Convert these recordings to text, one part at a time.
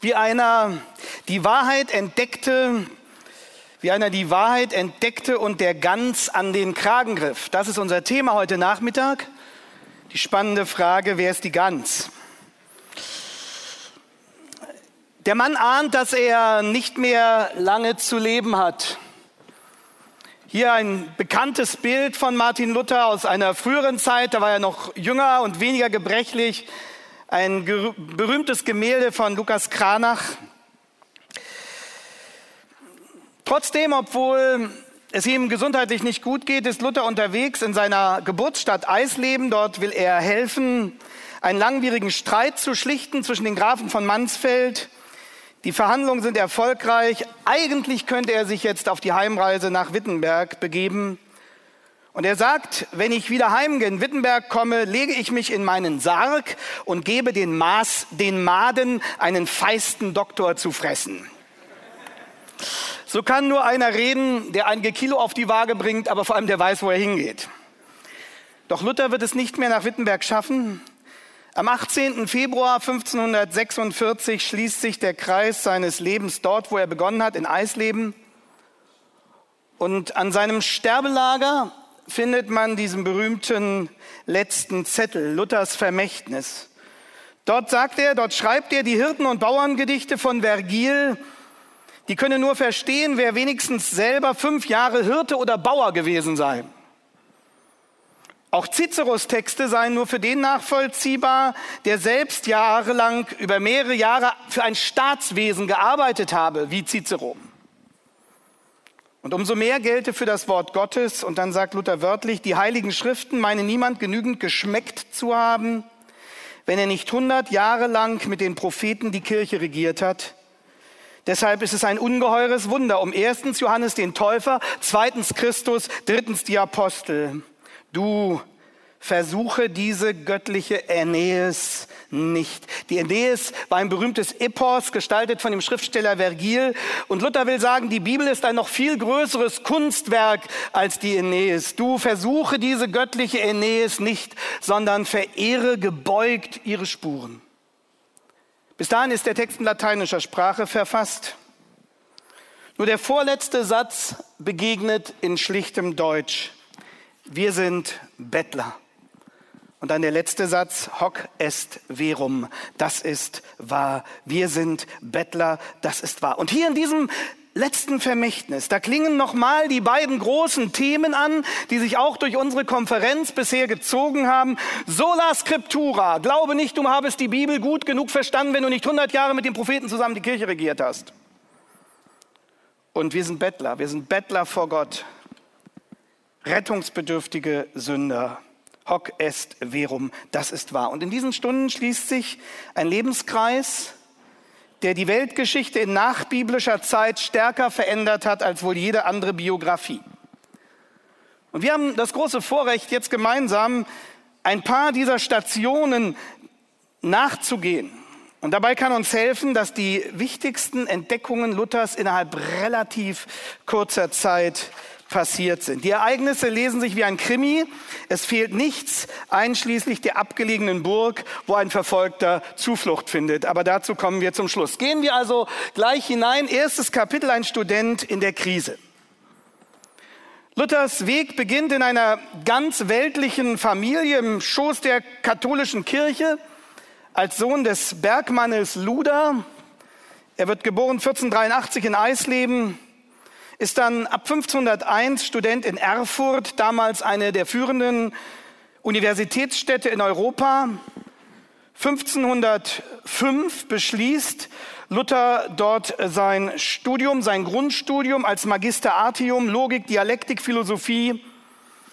wie einer die Wahrheit entdeckte, wie einer die Wahrheit entdeckte und der Gans an den Kragen griff. Das ist unser Thema heute Nachmittag. Die spannende Frage, wer ist die Gans? Der Mann ahnt, dass er nicht mehr lange zu leben hat. Hier ein bekanntes Bild von Martin Luther aus einer früheren Zeit, da war er noch jünger und weniger gebrechlich ein berühmtes Gemälde von Lukas Kranach. Trotzdem, obwohl es ihm gesundheitlich nicht gut geht, ist Luther unterwegs in seiner Geburtsstadt Eisleben. Dort will er helfen, einen langwierigen Streit zu schlichten zwischen den Grafen von Mansfeld. Die Verhandlungen sind erfolgreich. Eigentlich könnte er sich jetzt auf die Heimreise nach Wittenberg begeben. Und er sagt, wenn ich wieder heim in Wittenberg komme, lege ich mich in meinen Sarg und gebe den, Maß, den Maden einen feisten Doktor zu fressen. So kann nur einer reden, der einige Kilo auf die Waage bringt, aber vor allem der weiß, wo er hingeht. Doch Luther wird es nicht mehr nach Wittenberg schaffen. Am 18. Februar 1546 schließt sich der Kreis seines Lebens dort, wo er begonnen hat, in Eisleben. Und an seinem Sterbelager findet man diesen berühmten letzten Zettel, Luthers Vermächtnis. Dort sagt er, dort schreibt er die Hirten- und Bauerngedichte von Vergil. Die könne nur verstehen, wer wenigstens selber fünf Jahre Hirte oder Bauer gewesen sei. Auch Ciceros Texte seien nur für den nachvollziehbar, der selbst jahrelang über mehrere Jahre für ein Staatswesen gearbeitet habe, wie Cicero. Und umso mehr gelte für das Wort Gottes, und dann sagt Luther wörtlich, die heiligen Schriften meine niemand genügend geschmeckt zu haben, wenn er nicht hundert Jahre lang mit den Propheten die Kirche regiert hat. Deshalb ist es ein ungeheures Wunder um erstens Johannes den Täufer, zweitens Christus, drittens die Apostel. Du versuche diese göttliche Aeneis nicht. Die Aeneis war ein berühmtes Epos, gestaltet von dem Schriftsteller Vergil. Und Luther will sagen, die Bibel ist ein noch viel größeres Kunstwerk als die Aeneis. Du versuche diese göttliche Aeneis nicht, sondern verehre gebeugt ihre Spuren. Bis dahin ist der Text in lateinischer Sprache verfasst. Nur der vorletzte Satz begegnet in schlichtem Deutsch. Wir sind Bettler. Und dann der letzte Satz, hoc est verum, das ist wahr. Wir sind Bettler, das ist wahr. Und hier in diesem letzten Vermächtnis, da klingen nochmal die beiden großen Themen an, die sich auch durch unsere Konferenz bisher gezogen haben. Sola Scriptura, glaube nicht, du habest die Bibel gut genug verstanden, wenn du nicht 100 Jahre mit den Propheten zusammen die Kirche regiert hast. Und wir sind Bettler, wir sind Bettler vor Gott, rettungsbedürftige Sünder. Hoc est verum, das ist wahr. Und in diesen Stunden schließt sich ein Lebenskreis, der die Weltgeschichte in nachbiblischer Zeit stärker verändert hat als wohl jede andere Biografie. Und wir haben das große Vorrecht, jetzt gemeinsam ein paar dieser Stationen nachzugehen. Und dabei kann uns helfen, dass die wichtigsten Entdeckungen Luthers innerhalb relativ kurzer Zeit passiert sind. Die Ereignisse lesen sich wie ein Krimi. Es fehlt nichts, einschließlich der abgelegenen Burg, wo ein Verfolgter Zuflucht findet. Aber dazu kommen wir zum Schluss. Gehen wir also gleich hinein. Erstes Kapitel, ein Student in der Krise. Luthers Weg beginnt in einer ganz weltlichen Familie im Schoß der katholischen Kirche als Sohn des Bergmannes Luder. Er wird geboren 1483 in Eisleben, ist dann ab 1501 Student in Erfurt, damals eine der führenden Universitätsstädte in Europa. 1505 beschließt Luther dort sein Studium, sein Grundstudium als Magister Artium, Logik, Dialektik, Philosophie.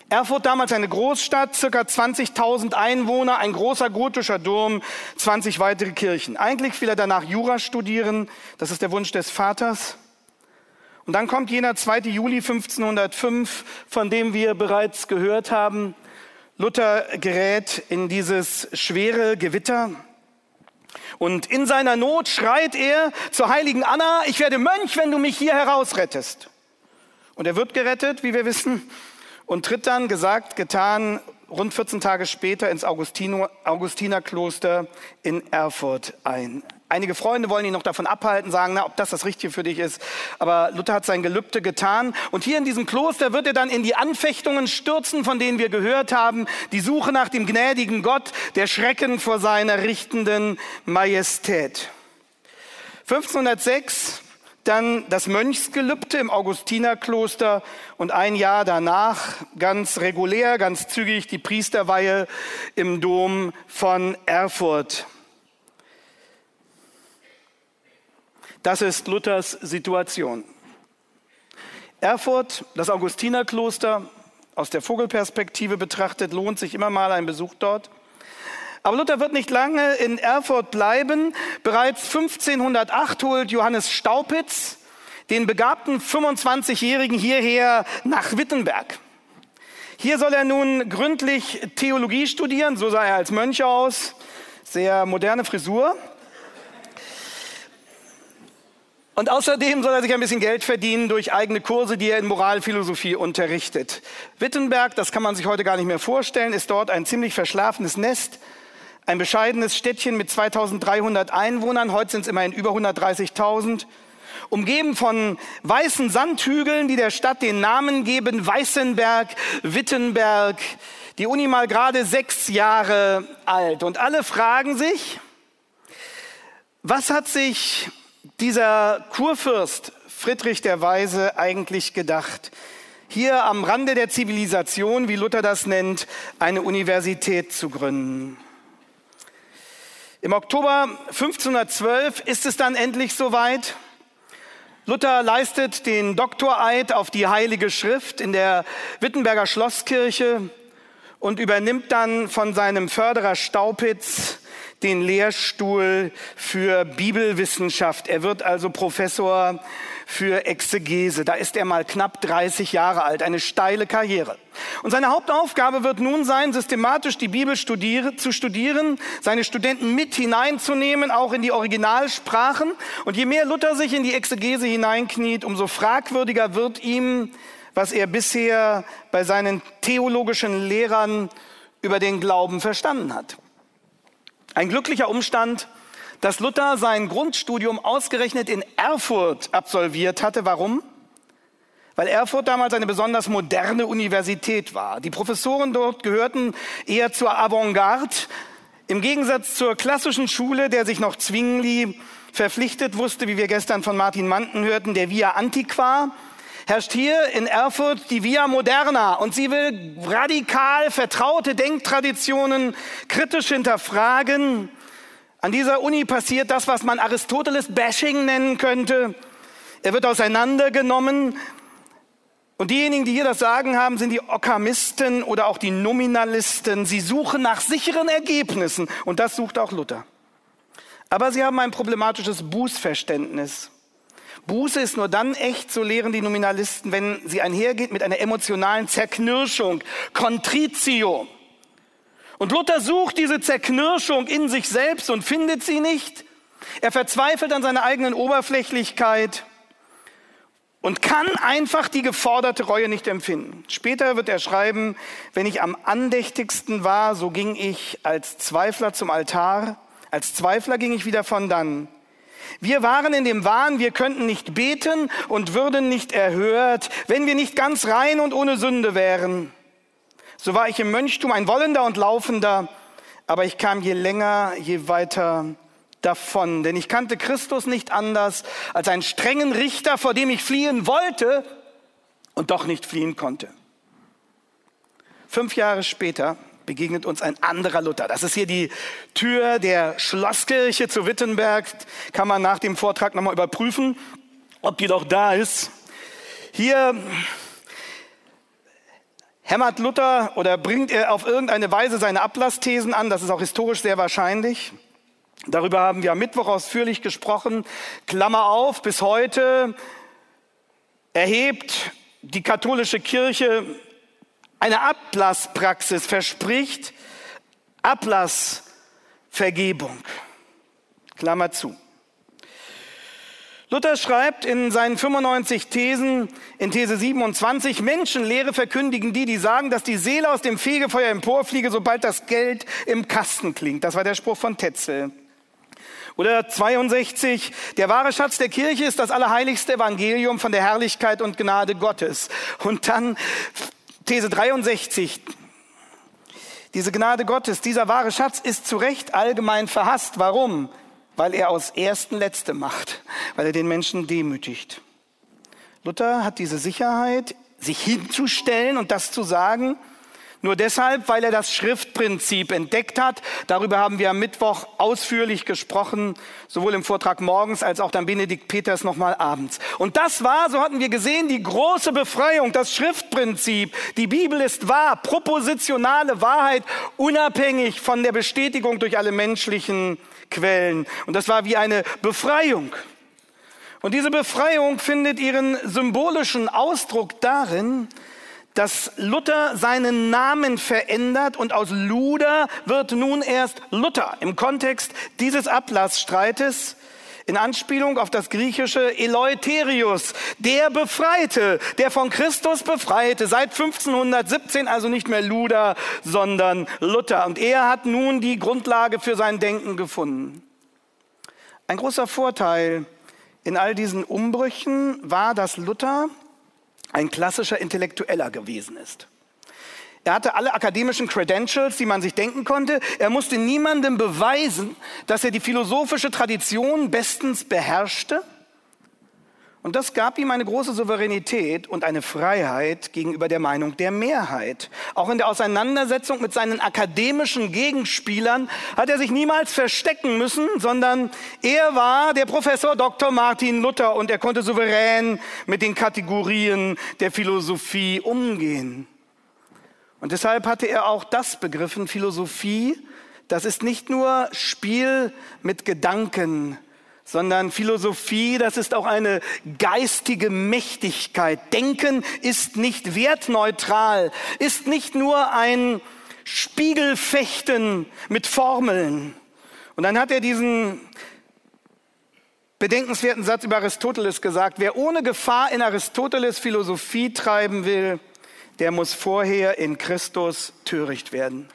Erfurt damals eine Großstadt, circa 20.000 Einwohner, ein großer gotischer Dom, 20 weitere Kirchen. Eigentlich will er danach Jura studieren, das ist der Wunsch des Vaters. Und dann kommt jener 2. Juli 1505, von dem wir bereits gehört haben. Luther gerät in dieses schwere Gewitter. Und in seiner Not schreit er zur heiligen Anna, ich werde Mönch, wenn du mich hier herausrettest. Und er wird gerettet, wie wir wissen, und tritt dann, gesagt, getan, rund 14 Tage später ins Augustinerkloster in Erfurt ein. Einige Freunde wollen ihn noch davon abhalten, sagen, na, ob das das Richtige für dich ist. Aber Luther hat sein Gelübde getan. Und hier in diesem Kloster wird er dann in die Anfechtungen stürzen, von denen wir gehört haben. Die Suche nach dem gnädigen Gott, der Schrecken vor seiner richtenden Majestät. 1506 dann das Mönchsgelübde im Augustinerkloster und ein Jahr danach ganz regulär, ganz zügig die Priesterweihe im Dom von Erfurt. Das ist Luthers Situation. Erfurt, das Augustinerkloster, aus der Vogelperspektive betrachtet, lohnt sich immer mal ein Besuch dort. Aber Luther wird nicht lange in Erfurt bleiben. Bereits 1508 holt Johannes Staupitz den begabten 25-Jährigen hierher nach Wittenberg. Hier soll er nun gründlich Theologie studieren, so sah er als Mönch aus, sehr moderne Frisur. Und außerdem soll er sich ein bisschen Geld verdienen durch eigene Kurse, die er in Moralphilosophie unterrichtet. Wittenberg, das kann man sich heute gar nicht mehr vorstellen, ist dort ein ziemlich verschlafenes Nest ein bescheidenes Städtchen mit 2300 Einwohnern, heute sind es immerhin über 130.000, umgeben von weißen Sandhügeln, die der Stadt den Namen geben, Weißenberg, Wittenberg. Die Uni mal gerade sechs Jahre alt. Und alle fragen sich, was hat sich dieser Kurfürst Friedrich der Weise eigentlich gedacht? Hier am Rande der Zivilisation, wie Luther das nennt, eine Universität zu gründen. Im Oktober 1512 ist es dann endlich soweit. Luther leistet den Doktoreid auf die Heilige Schrift in der Wittenberger Schlosskirche und übernimmt dann von seinem Förderer Staupitz den Lehrstuhl für Bibelwissenschaft. Er wird also Professor für Exegese. Da ist er mal knapp 30 Jahre alt, eine steile Karriere. Und seine Hauptaufgabe wird nun sein, systematisch die Bibel studiere, zu studieren, seine Studenten mit hineinzunehmen, auch in die Originalsprachen. Und je mehr Luther sich in die Exegese hineinkniet, umso fragwürdiger wird ihm, was er bisher bei seinen theologischen Lehrern über den Glauben verstanden hat. Ein glücklicher Umstand, dass Luther sein Grundstudium ausgerechnet in Erfurt absolviert hatte. Warum? Weil Erfurt damals eine besonders moderne Universität war. Die Professoren dort gehörten eher zur Avantgarde. Im Gegensatz zur klassischen Schule, der sich noch Zwingli verpflichtet wusste, wie wir gestern von Martin Manten hörten, der Via Antiqua, herrscht hier in Erfurt die Via Moderna und sie will radikal vertraute Denktraditionen kritisch hinterfragen an dieser Uni passiert das, was man Aristoteles-Bashing nennen könnte. Er wird auseinandergenommen. Und diejenigen, die hier das Sagen haben, sind die Okkamisten oder auch die Nominalisten. Sie suchen nach sicheren Ergebnissen. Und das sucht auch Luther. Aber sie haben ein problematisches Bußverständnis. Buße ist nur dann echt, so lehren die Nominalisten, wenn sie einhergeht mit einer emotionalen Zerknirschung, Contritio. Und Luther sucht diese Zerknirschung in sich selbst und findet sie nicht. Er verzweifelt an seiner eigenen Oberflächlichkeit und kann einfach die geforderte Reue nicht empfinden. Später wird er schreiben, wenn ich am andächtigsten war, so ging ich als Zweifler zum Altar, als Zweifler ging ich wieder von dann. Wir waren in dem Wahn, wir könnten nicht beten und würden nicht erhört, wenn wir nicht ganz rein und ohne Sünde wären. So war ich im Mönchtum ein Wollender und Laufender, aber ich kam je länger, je weiter davon. Denn ich kannte Christus nicht anders als einen strengen Richter, vor dem ich fliehen wollte und doch nicht fliehen konnte. Fünf Jahre später begegnet uns ein anderer Luther. Das ist hier die Tür der Schlosskirche zu Wittenberg. Kann man nach dem Vortrag nochmal überprüfen, ob die doch da ist. Hier hämmert Luther oder bringt er auf irgendeine Weise seine Ablassthesen an. Das ist auch historisch sehr wahrscheinlich. Darüber haben wir am Mittwoch ausführlich gesprochen. Klammer auf, bis heute erhebt die katholische Kirche eine Ablasspraxis, verspricht Ablassvergebung. Klammer zu. Luther schreibt in seinen 95 Thesen in These 27, Menschenlehre verkündigen die, die sagen, dass die Seele aus dem Fegefeuer emporfliege, sobald das Geld im Kasten klingt. Das war der Spruch von Tetzel. Oder 62, der wahre Schatz der Kirche ist das allerheiligste Evangelium von der Herrlichkeit und Gnade Gottes. Und dann These 63, diese Gnade Gottes, dieser wahre Schatz ist zu Recht allgemein verhasst. Warum? weil er aus Ersten Letzte macht, weil er den Menschen demütigt. Luther hat diese Sicherheit, sich hinzustellen und das zu sagen, nur deshalb, weil er das Schriftprinzip entdeckt hat. Darüber haben wir am Mittwoch ausführlich gesprochen, sowohl im Vortrag morgens als auch dann Benedikt Peters nochmal abends. Und das war, so hatten wir gesehen, die große Befreiung, das Schriftprinzip. Die Bibel ist wahr, propositionale Wahrheit, unabhängig von der Bestätigung durch alle menschlichen Quellen. Und das war wie eine Befreiung. Und diese Befreiung findet ihren symbolischen Ausdruck darin, dass Luther seinen Namen verändert und aus Luder wird nun erst Luther im Kontext dieses Ablassstreites in Anspielung auf das griechische Eleutherius, der Befreite, der von Christus Befreite, seit 1517 also nicht mehr Luder, sondern Luther. Und er hat nun die Grundlage für sein Denken gefunden. Ein großer Vorteil in all diesen Umbrüchen war, dass Luther ein klassischer Intellektueller gewesen ist. Er hatte alle akademischen Credentials, die man sich denken konnte. Er musste niemandem beweisen, dass er die philosophische Tradition bestens beherrschte. Und das gab ihm eine große Souveränität und eine Freiheit gegenüber der Meinung der Mehrheit. Auch in der Auseinandersetzung mit seinen akademischen Gegenspielern hat er sich niemals verstecken müssen, sondern er war der Professor Dr. Martin Luther und er konnte souverän mit den Kategorien der Philosophie umgehen. Und deshalb hatte er auch das begriffen, Philosophie, das ist nicht nur Spiel mit Gedanken, sondern Philosophie, das ist auch eine geistige Mächtigkeit. Denken ist nicht wertneutral, ist nicht nur ein Spiegelfechten mit Formeln. Und dann hat er diesen bedenkenswerten Satz über Aristoteles gesagt, wer ohne Gefahr in Aristoteles Philosophie treiben will, der muss vorher in Christus töricht werden.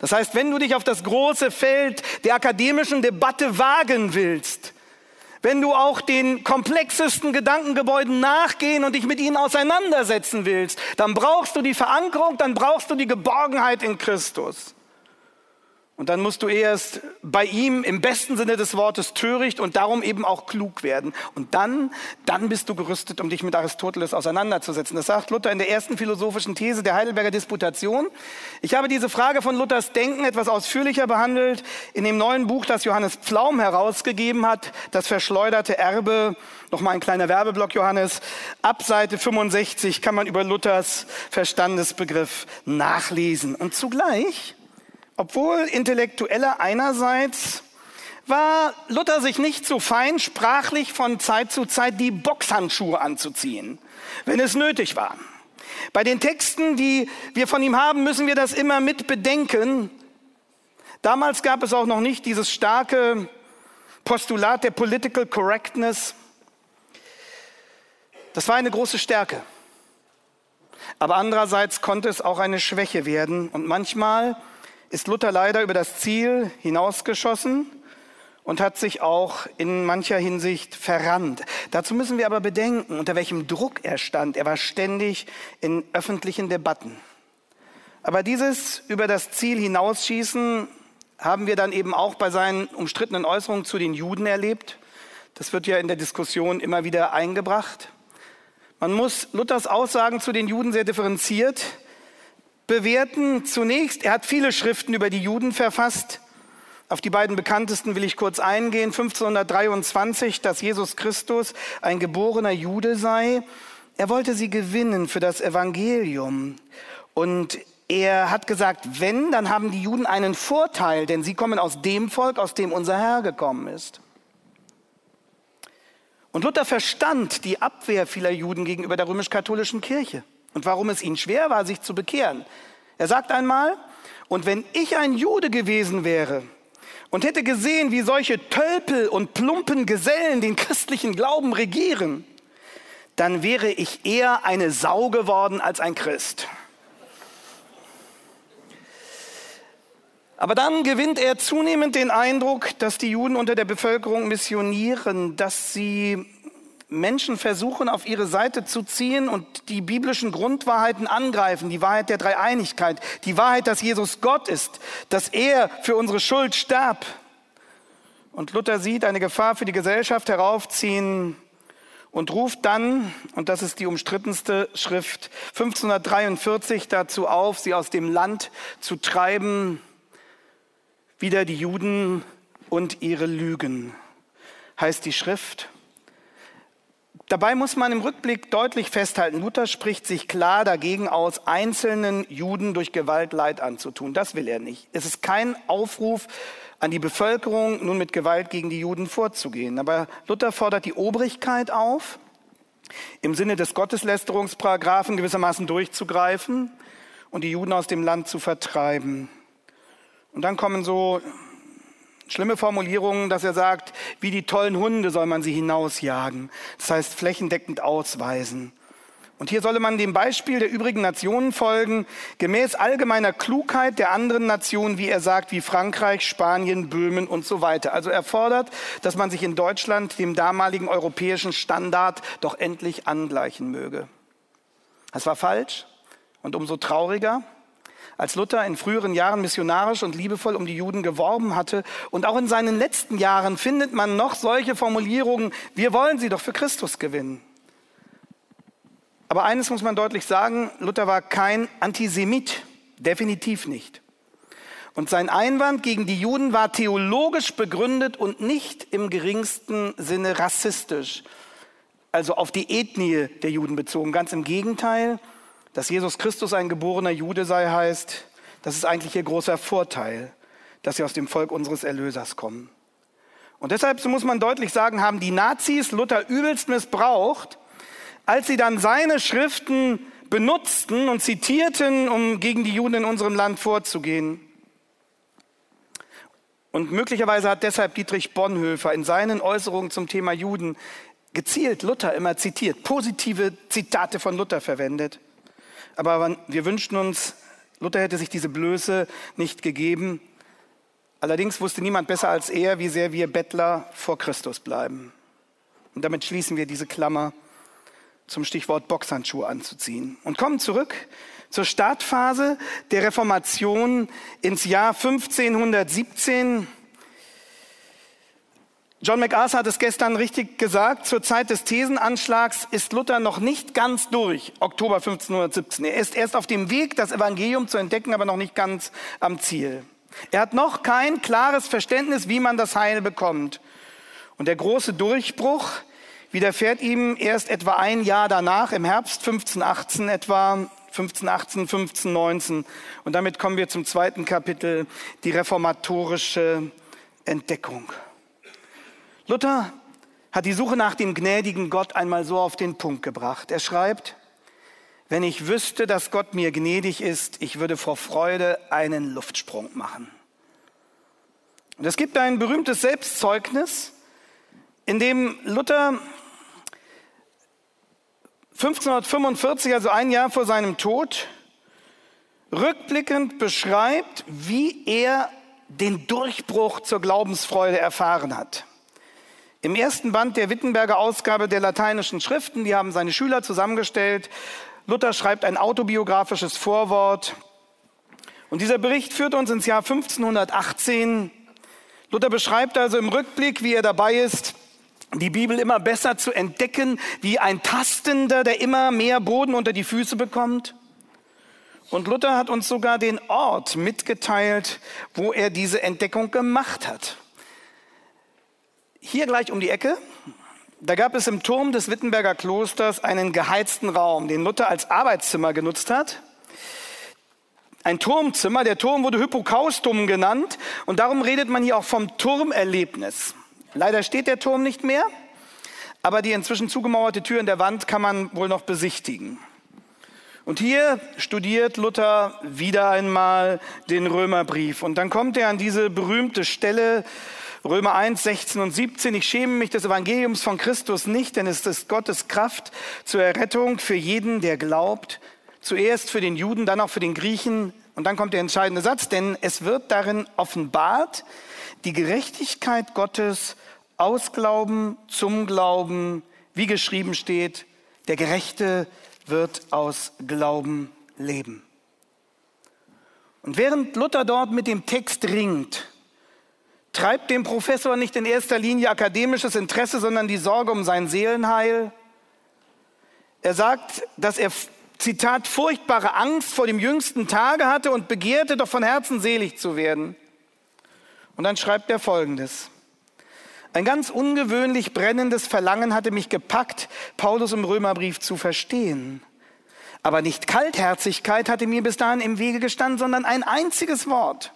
Das heißt, wenn du dich auf das große Feld der akademischen Debatte wagen willst, wenn du auch den komplexesten Gedankengebäuden nachgehen und dich mit ihnen auseinandersetzen willst, dann brauchst du die Verankerung, dann brauchst du die Geborgenheit in Christus. Und dann musst du erst bei ihm im besten Sinne des Wortes töricht und darum eben auch klug werden. Und dann, dann bist du gerüstet, um dich mit Aristoteles auseinanderzusetzen. Das sagt Luther in der ersten philosophischen These der Heidelberger Disputation. Ich habe diese Frage von Luthers Denken etwas ausführlicher behandelt in dem neuen Buch, das Johannes Pflaum herausgegeben hat, das verschleuderte Erbe. Nochmal ein kleiner Werbeblock, Johannes. Ab Seite 65 kann man über Luthers Verstandesbegriff nachlesen. Und zugleich obwohl Intellektuelle einerseits war Luther sich nicht so fein, sprachlich von Zeit zu Zeit die Boxhandschuhe anzuziehen, wenn es nötig war. Bei den Texten, die wir von ihm haben, müssen wir das immer mit bedenken. Damals gab es auch noch nicht dieses starke Postulat der Political Correctness. Das war eine große Stärke. Aber andererseits konnte es auch eine Schwäche werden. Und manchmal ist Luther leider über das Ziel hinausgeschossen und hat sich auch in mancher Hinsicht verrannt. Dazu müssen wir aber bedenken, unter welchem Druck er stand. Er war ständig in öffentlichen Debatten. Aber dieses über das Ziel hinausschießen haben wir dann eben auch bei seinen umstrittenen Äußerungen zu den Juden erlebt. Das wird ja in der Diskussion immer wieder eingebracht. Man muss Luthers Aussagen zu den Juden sehr differenziert bewerten. Zunächst, er hat viele Schriften über die Juden verfasst. Auf die beiden bekanntesten will ich kurz eingehen. 1523, dass Jesus Christus ein geborener Jude sei. Er wollte sie gewinnen für das Evangelium. Und er hat gesagt, wenn, dann haben die Juden einen Vorteil, denn sie kommen aus dem Volk, aus dem unser Herr gekommen ist. Und Luther verstand die Abwehr vieler Juden gegenüber der römisch-katholischen Kirche und warum es ihnen schwer war, sich zu bekehren. Er sagt einmal, und wenn ich ein Jude gewesen wäre und hätte gesehen, wie solche Tölpel und plumpen Gesellen den christlichen Glauben regieren, dann wäre ich eher eine Sau geworden als ein Christ. Aber dann gewinnt er zunehmend den Eindruck, dass die Juden unter der Bevölkerung missionieren, dass sie Menschen versuchen, auf ihre Seite zu ziehen und die biblischen Grundwahrheiten angreifen, die Wahrheit der Dreieinigkeit, die Wahrheit, dass Jesus Gott ist, dass er für unsere Schuld starb. Und Luther sieht eine Gefahr für die Gesellschaft heraufziehen und ruft dann, und das ist die umstrittenste Schrift, 1543 dazu auf, sie aus dem Land zu treiben, wieder die Juden und ihre Lügen, heißt die Schrift. Dabei muss man im Rückblick deutlich festhalten, Luther spricht sich klar dagegen aus, einzelnen Juden durch Gewalt Leid anzutun. Das will er nicht. Es ist kein Aufruf an die Bevölkerung, nun mit Gewalt gegen die Juden vorzugehen. Aber Luther fordert die Obrigkeit auf, im Sinne des Gotteslästerungsparagraphen gewissermaßen durchzugreifen und die Juden aus dem Land zu vertreiben. Und dann kommen so schlimme Formulierungen, dass er sagt, wie die tollen Hunde soll man sie hinausjagen. Das heißt flächendeckend ausweisen. Und hier solle man dem Beispiel der übrigen Nationen folgen, gemäß allgemeiner Klugheit der anderen Nationen, wie er sagt, wie Frankreich, Spanien, Böhmen und so weiter. Also er fordert, dass man sich in Deutschland dem damaligen europäischen Standard doch endlich angleichen möge. Das war falsch und umso trauriger, als Luther in früheren Jahren missionarisch und liebevoll um die Juden geworben hatte. Und auch in seinen letzten Jahren findet man noch solche Formulierungen, wir wollen sie doch für Christus gewinnen. Aber eines muss man deutlich sagen, Luther war kein Antisemit, definitiv nicht. Und sein Einwand gegen die Juden war theologisch begründet und nicht im geringsten Sinne rassistisch, also auf die Ethnie der Juden bezogen. Ganz im Gegenteil, dass Jesus Christus ein geborener Jude sei, heißt, das ist eigentlich ihr großer Vorteil, dass sie aus dem Volk unseres Erlösers kommen. Und deshalb, so muss man deutlich sagen, haben die Nazis Luther übelst missbraucht, als sie dann seine Schriften benutzten und zitierten, um gegen die Juden in unserem Land vorzugehen. Und möglicherweise hat deshalb Dietrich Bonhoeffer in seinen Äußerungen zum Thema Juden gezielt Luther immer zitiert, positive Zitate von Luther verwendet. Aber wir wünschten uns, Luther hätte sich diese Blöße nicht gegeben. Allerdings wusste niemand besser als er, wie sehr wir Bettler vor Christus bleiben. Und damit schließen wir diese Klammer zum Stichwort Boxhandschuhe anzuziehen und kommen zurück zur Startphase der Reformation ins Jahr 1517 John MacArthur hat es gestern richtig gesagt, zur Zeit des Thesenanschlags ist Luther noch nicht ganz durch, Oktober 1517. Er ist erst auf dem Weg, das Evangelium zu entdecken, aber noch nicht ganz am Ziel. Er hat noch kein klares Verständnis, wie man das Heil bekommt. Und der große Durchbruch widerfährt ihm erst etwa ein Jahr danach, im Herbst 1518 etwa, 1518, 1519. Und damit kommen wir zum zweiten Kapitel, die reformatorische Entdeckung. Luther hat die Suche nach dem gnädigen Gott einmal so auf den Punkt gebracht. Er schreibt, wenn ich wüsste, dass Gott mir gnädig ist, ich würde vor Freude einen Luftsprung machen. Und es gibt ein berühmtes Selbstzeugnis, in dem Luther 1545, also ein Jahr vor seinem Tod, rückblickend beschreibt, wie er den Durchbruch zur Glaubensfreude erfahren hat. Im ersten Band der Wittenberger Ausgabe der lateinischen Schriften, die haben seine Schüler zusammengestellt, Luther schreibt ein autobiografisches Vorwort. Und dieser Bericht führt uns ins Jahr 1518. Luther beschreibt also im Rückblick, wie er dabei ist, die Bibel immer besser zu entdecken, wie ein Tastender, der immer mehr Boden unter die Füße bekommt. Und Luther hat uns sogar den Ort mitgeteilt, wo er diese Entdeckung gemacht hat. Hier gleich um die Ecke, da gab es im Turm des Wittenberger Klosters einen geheizten Raum, den Luther als Arbeitszimmer genutzt hat. ein Turmzimmer. Der Turm wurde Hypokaustum genannt und darum redet man hier auch vom Turmerlebnis. Leider steht der Turm nicht mehr, aber die inzwischen zugemauerte Tür in der Wand kann man wohl noch besichtigen. Und hier studiert Luther wieder einmal den Römerbrief. Und dann kommt er an diese berühmte Stelle, Römer 1, 16 und 17. Ich schäme mich des Evangeliums von Christus nicht, denn es ist Gottes Kraft zur Errettung für jeden, der glaubt. Zuerst für den Juden, dann auch für den Griechen. Und dann kommt der entscheidende Satz, denn es wird darin offenbart, die Gerechtigkeit Gottes aus Glauben zum Glauben, wie geschrieben steht, der Gerechte wird aus Glauben leben. Und während Luther dort mit dem Text ringt, treibt dem Professor nicht in erster Linie akademisches Interesse, sondern die Sorge um sein Seelenheil. Er sagt, dass er, Zitat, furchtbare Angst vor dem jüngsten Tage hatte und begehrte, doch von Herzen selig zu werden. Und dann schreibt er Folgendes. Ein ganz ungewöhnlich brennendes Verlangen hatte mich gepackt, Paulus im Römerbrief zu verstehen. Aber nicht Kaltherzigkeit hatte mir bis dahin im Wege gestanden, sondern ein einziges Wort,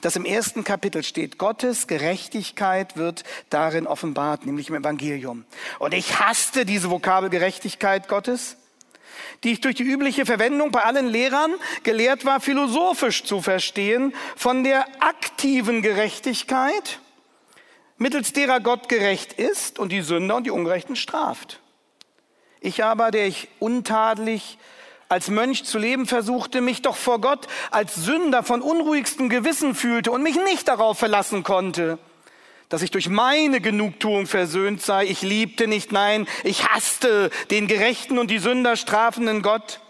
das im ersten Kapitel steht. Gottes Gerechtigkeit wird darin offenbart, nämlich im Evangelium. Und ich hasste diese Vokabel Gerechtigkeit Gottes, die ich durch die übliche Verwendung bei allen Lehrern gelehrt war, philosophisch zu verstehen, von der aktiven Gerechtigkeit mittels derer Gott gerecht ist und die Sünder und die Ungerechten straft. Ich aber, der ich untadelig als Mönch zu leben versuchte, mich doch vor Gott als Sünder von unruhigstem Gewissen fühlte und mich nicht darauf verlassen konnte, dass ich durch meine Genugtuung versöhnt sei. Ich liebte nicht, nein, ich hasste den gerechten und die Sünder strafenden Gott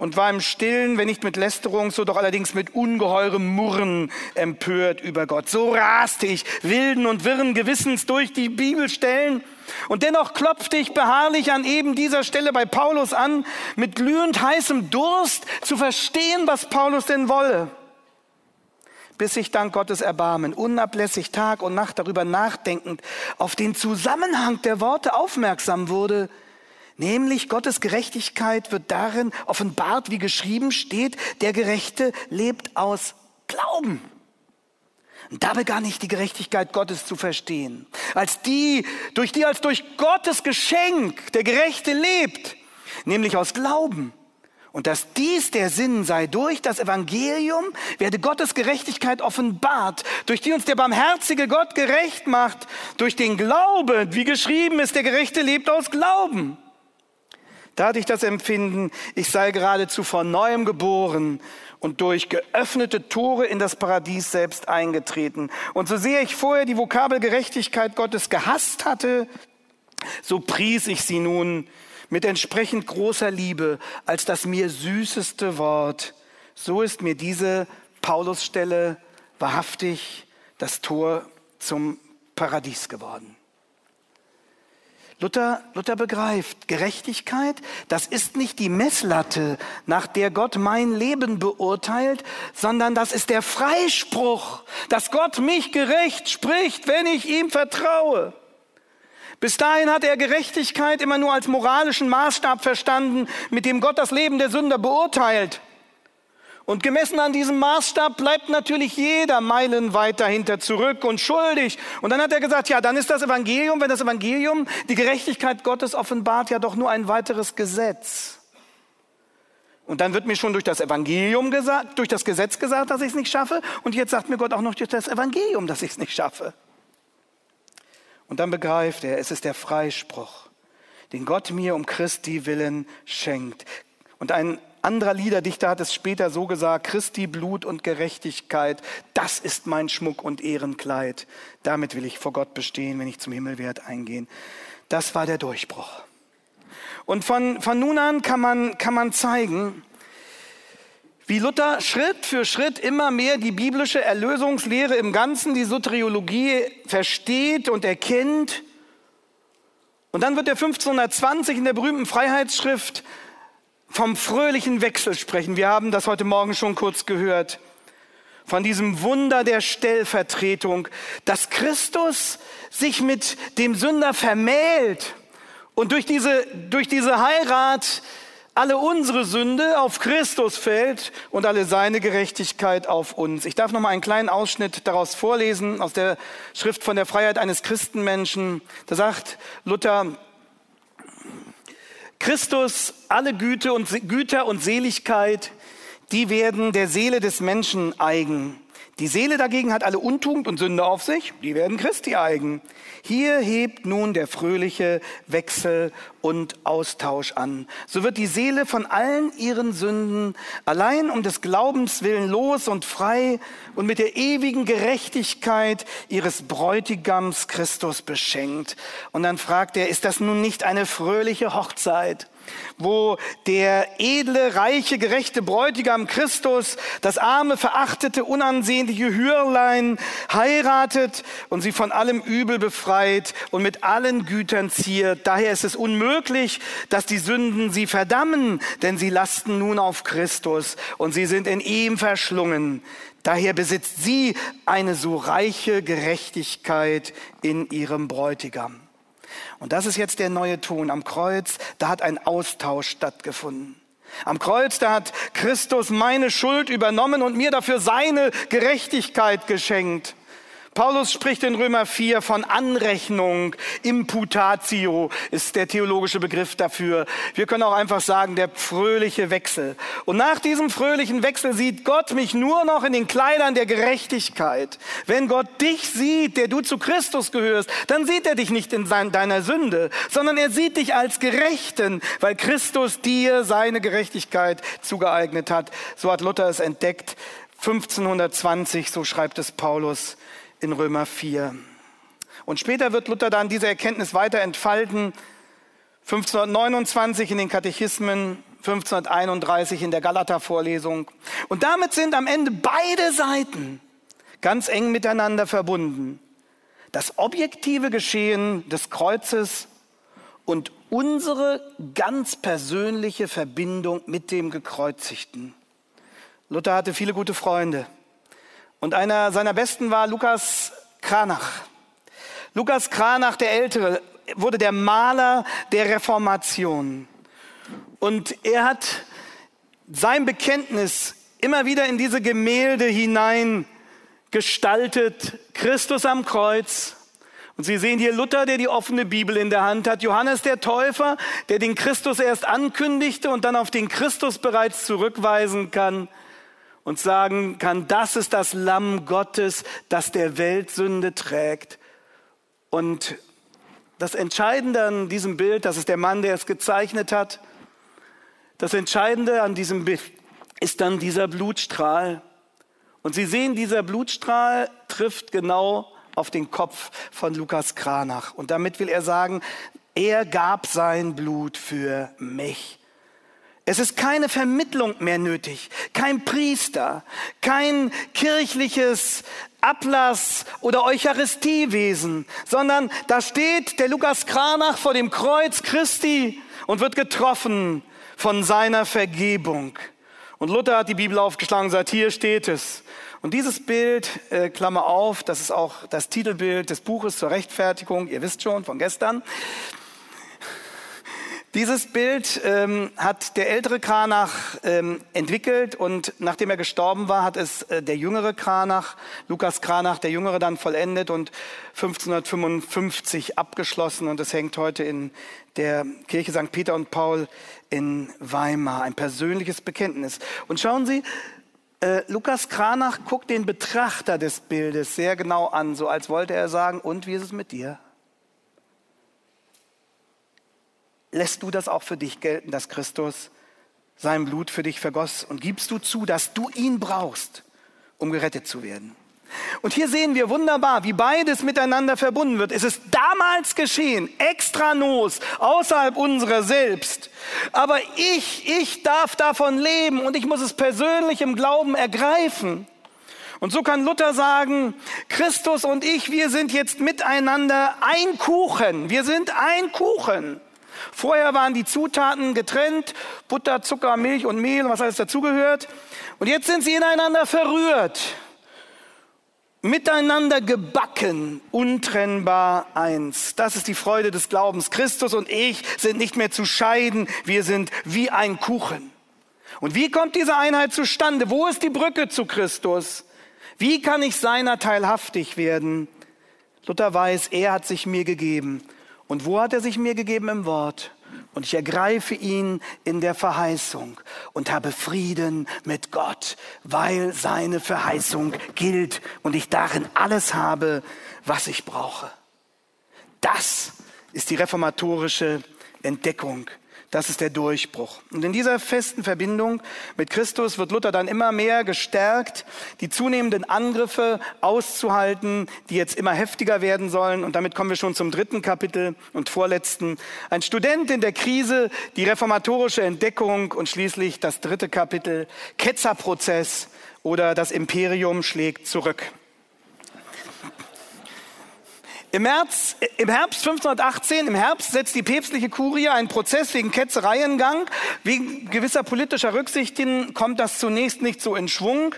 und war im Stillen, wenn nicht mit Lästerung, so doch allerdings mit ungeheurem Murren empört über Gott. So raste ich wilden und wirren Gewissens durch die Bibelstellen und dennoch klopfte ich beharrlich an eben dieser Stelle bei Paulus an, mit glühend heißem Durst zu verstehen, was Paulus denn wolle. Bis ich dank Gottes Erbarmen unablässig Tag und Nacht darüber nachdenkend auf den Zusammenhang der Worte aufmerksam wurde, Nämlich Gottes Gerechtigkeit wird darin offenbart, wie geschrieben steht, der Gerechte lebt aus Glauben. Und da begann ich die Gerechtigkeit Gottes zu verstehen. Als die, durch die als durch Gottes Geschenk der Gerechte lebt, nämlich aus Glauben. Und dass dies der Sinn sei, durch das Evangelium werde Gottes Gerechtigkeit offenbart, durch die uns der barmherzige Gott gerecht macht, durch den Glauben, wie geschrieben ist, der Gerechte lebt aus Glauben. Da hatte ich das Empfinden, ich sei geradezu von neuem geboren und durch geöffnete Tore in das Paradies selbst eingetreten. Und so sehr ich vorher die Vokabel Gerechtigkeit Gottes gehasst hatte, so pries ich sie nun mit entsprechend großer Liebe als das mir süßeste Wort. So ist mir diese Paulusstelle wahrhaftig das Tor zum Paradies geworden. Luther, Luther begreift, Gerechtigkeit, das ist nicht die Messlatte, nach der Gott mein Leben beurteilt, sondern das ist der Freispruch, dass Gott mich gerecht spricht, wenn ich ihm vertraue. Bis dahin hat er Gerechtigkeit immer nur als moralischen Maßstab verstanden, mit dem Gott das Leben der Sünder beurteilt. Und gemessen an diesem Maßstab bleibt natürlich jeder meilenweit dahinter zurück und schuldig. Und dann hat er gesagt, ja, dann ist das Evangelium, wenn das Evangelium die Gerechtigkeit Gottes offenbart, ja doch nur ein weiteres Gesetz. Und dann wird mir schon durch das Evangelium gesagt, durch das Gesetz gesagt, dass ich es nicht schaffe. Und jetzt sagt mir Gott auch noch durch das Evangelium, dass ich es nicht schaffe. Und dann begreift er, es ist der Freispruch, den Gott mir um Christi willen schenkt. Und ein anderer Liederdichter hat es später so gesagt, Christi Blut und Gerechtigkeit, das ist mein Schmuck und Ehrenkleid. Damit will ich vor Gott bestehen, wenn ich zum Himmelwert eingehen. Das war der Durchbruch. Und von, von nun an kann man, kann man zeigen, wie Luther Schritt für Schritt immer mehr die biblische Erlösungslehre im Ganzen, die Soteriologie versteht und erkennt. Und dann wird er 1520 in der berühmten Freiheitsschrift vom fröhlichen Wechsel sprechen. Wir haben das heute Morgen schon kurz gehört. Von diesem Wunder der Stellvertretung, dass Christus sich mit dem Sünder vermählt und durch diese, durch diese Heirat alle unsere Sünde auf Christus fällt und alle seine Gerechtigkeit auf uns. Ich darf noch mal einen kleinen Ausschnitt daraus vorlesen aus der Schrift von der Freiheit eines Christenmenschen. Da sagt Luther, Christus, alle Güte und Güter und Seligkeit, die werden der Seele des Menschen eigen. Die Seele dagegen hat alle Untugend und Sünde auf sich, die werden Christi eigen. Hier hebt nun der fröhliche Wechsel und Austausch an. So wird die Seele von allen ihren Sünden allein um des Glaubens willen los und frei und mit der ewigen Gerechtigkeit ihres Bräutigams Christus beschenkt. Und dann fragt er, ist das nun nicht eine fröhliche Hochzeit? Wo der edle, reiche, gerechte Bräutigam Christus das arme, verachtete, unansehnliche Hürlein heiratet und sie von allem Übel befreit und mit allen Gütern ziert. Daher ist es unmöglich, dass die Sünden sie verdammen, denn sie lasten nun auf Christus und sie sind in ihm verschlungen. Daher besitzt sie eine so reiche Gerechtigkeit in ihrem Bräutigam. Und das ist jetzt der neue Ton. Am Kreuz, da hat ein Austausch stattgefunden. Am Kreuz, da hat Christus meine Schuld übernommen und mir dafür seine Gerechtigkeit geschenkt. Paulus spricht in Römer 4 von Anrechnung, Imputatio ist der theologische Begriff dafür. Wir können auch einfach sagen, der fröhliche Wechsel. Und nach diesem fröhlichen Wechsel sieht Gott mich nur noch in den Kleidern der Gerechtigkeit. Wenn Gott dich sieht, der du zu Christus gehörst, dann sieht er dich nicht in deiner Sünde, sondern er sieht dich als Gerechten, weil Christus dir seine Gerechtigkeit zugeeignet hat. So hat Luther es entdeckt. 1520, so schreibt es Paulus in Römer 4. Und später wird Luther dann diese Erkenntnis weiter entfalten. 1529 in den Katechismen, 1531 in der Galater-Vorlesung. Und damit sind am Ende beide Seiten ganz eng miteinander verbunden. Das objektive Geschehen des Kreuzes und unsere ganz persönliche Verbindung mit dem Gekreuzigten. Luther hatte viele gute Freunde. Und einer seiner besten war Lukas Kranach. Lukas Kranach, der Ältere, wurde der Maler der Reformation. Und er hat sein Bekenntnis immer wieder in diese Gemälde hinein gestaltet. Christus am Kreuz. Und Sie sehen hier Luther, der die offene Bibel in der Hand hat. Johannes der Täufer, der den Christus erst ankündigte und dann auf den Christus bereits zurückweisen kann und sagen kann, das ist das Lamm Gottes, das der Weltsünde trägt. Und das Entscheidende an diesem Bild, das ist der Mann, der es gezeichnet hat, das Entscheidende an diesem Bild ist dann dieser Blutstrahl. Und Sie sehen, dieser Blutstrahl trifft genau auf den Kopf von Lukas Kranach. Und damit will er sagen, er gab sein Blut für mich. Es ist keine Vermittlung mehr nötig, kein Priester, kein kirchliches Ablass oder Eucharistiewesen, sondern da steht der Lukas Kranach vor dem Kreuz Christi und wird getroffen von seiner Vergebung. Und Luther hat die Bibel aufgeschlagen und sagt, hier steht es. Und dieses Bild, äh, Klammer auf, das ist auch das Titelbild des Buches zur Rechtfertigung, ihr wisst schon von gestern. Dieses Bild ähm, hat der ältere Kranach ähm, entwickelt und nachdem er gestorben war, hat es äh, der jüngere Kranach, Lukas Kranach, der Jüngere dann vollendet und 1555 abgeschlossen und es hängt heute in der Kirche St. Peter und Paul in Weimar. Ein persönliches Bekenntnis. Und schauen Sie, äh, Lukas Kranach guckt den Betrachter des Bildes sehr genau an, so als wollte er sagen, und wie ist es mit dir? Lässt du das auch für dich gelten, dass Christus sein Blut für dich vergoss und gibst du zu, dass du ihn brauchst, um gerettet zu werden. Und hier sehen wir wunderbar, wie beides miteinander verbunden wird. Es ist damals geschehen, extra nos, außerhalb unserer selbst. Aber ich, ich darf davon leben und ich muss es persönlich im Glauben ergreifen. Und so kann Luther sagen, Christus und ich, wir sind jetzt miteinander ein Kuchen. Wir sind ein Kuchen. Vorher waren die Zutaten getrennt, Butter, Zucker, Milch und Mehl, was alles dazugehört. Und jetzt sind sie ineinander verrührt. miteinander gebacken, untrennbar eins. Das ist die Freude des Glaubens. Christus und ich sind nicht mehr zu scheiden, wir sind wie ein Kuchen. Und wie kommt diese Einheit zustande? Wo ist die Brücke zu Christus? Wie kann ich seiner teilhaftig werden? Luther weiß, er hat sich mir gegeben. Und wo hat er sich mir gegeben? Im Wort. Und ich ergreife ihn in der Verheißung und habe Frieden mit Gott, weil seine Verheißung gilt und ich darin alles habe, was ich brauche. Das ist die reformatorische Entdeckung das ist der Durchbruch. Und in dieser festen Verbindung mit Christus wird Luther dann immer mehr gestärkt, die zunehmenden Angriffe auszuhalten, die jetzt immer heftiger werden sollen. Und damit kommen wir schon zum dritten Kapitel und vorletzten. Ein Student in der Krise, die reformatorische Entdeckung und schließlich das dritte Kapitel, Ketzerprozess oder das Imperium schlägt zurück. Im, März, Im Herbst 1518, im Herbst setzt die päpstliche Kurie einen Prozess wegen Ketzerei in Gang. Wegen gewisser politischer Rücksichten kommt das zunächst nicht so in Schwung.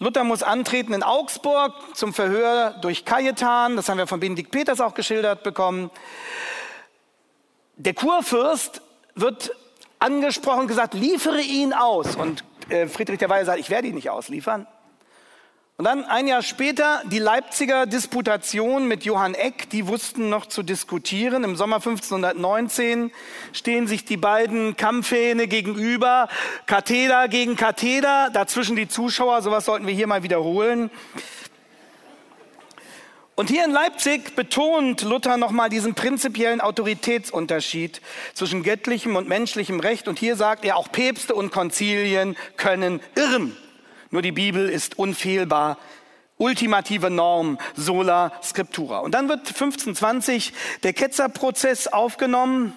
Luther muss antreten in Augsburg zum Verhör durch Cajetan. Das haben wir von Benedikt Peters auch geschildert bekommen. Der Kurfürst wird angesprochen, gesagt, liefere ihn aus. Und äh, Friedrich der Weihe sagt, ich werde ihn nicht ausliefern. Und dann ein Jahr später die Leipziger Disputation mit Johann Eck, die wussten noch zu diskutieren. Im Sommer 1519 stehen sich die beiden Kampfhähne gegenüber, Katheder gegen Katheder, dazwischen die Zuschauer, sowas sollten wir hier mal wiederholen. Und hier in Leipzig betont Luther nochmal diesen prinzipiellen Autoritätsunterschied zwischen göttlichem und menschlichem Recht. Und hier sagt er, auch Päpste und Konzilien können irren. Nur die Bibel ist unfehlbar. Ultimative Norm, sola scriptura. Und dann wird 1520 der Ketzerprozess aufgenommen.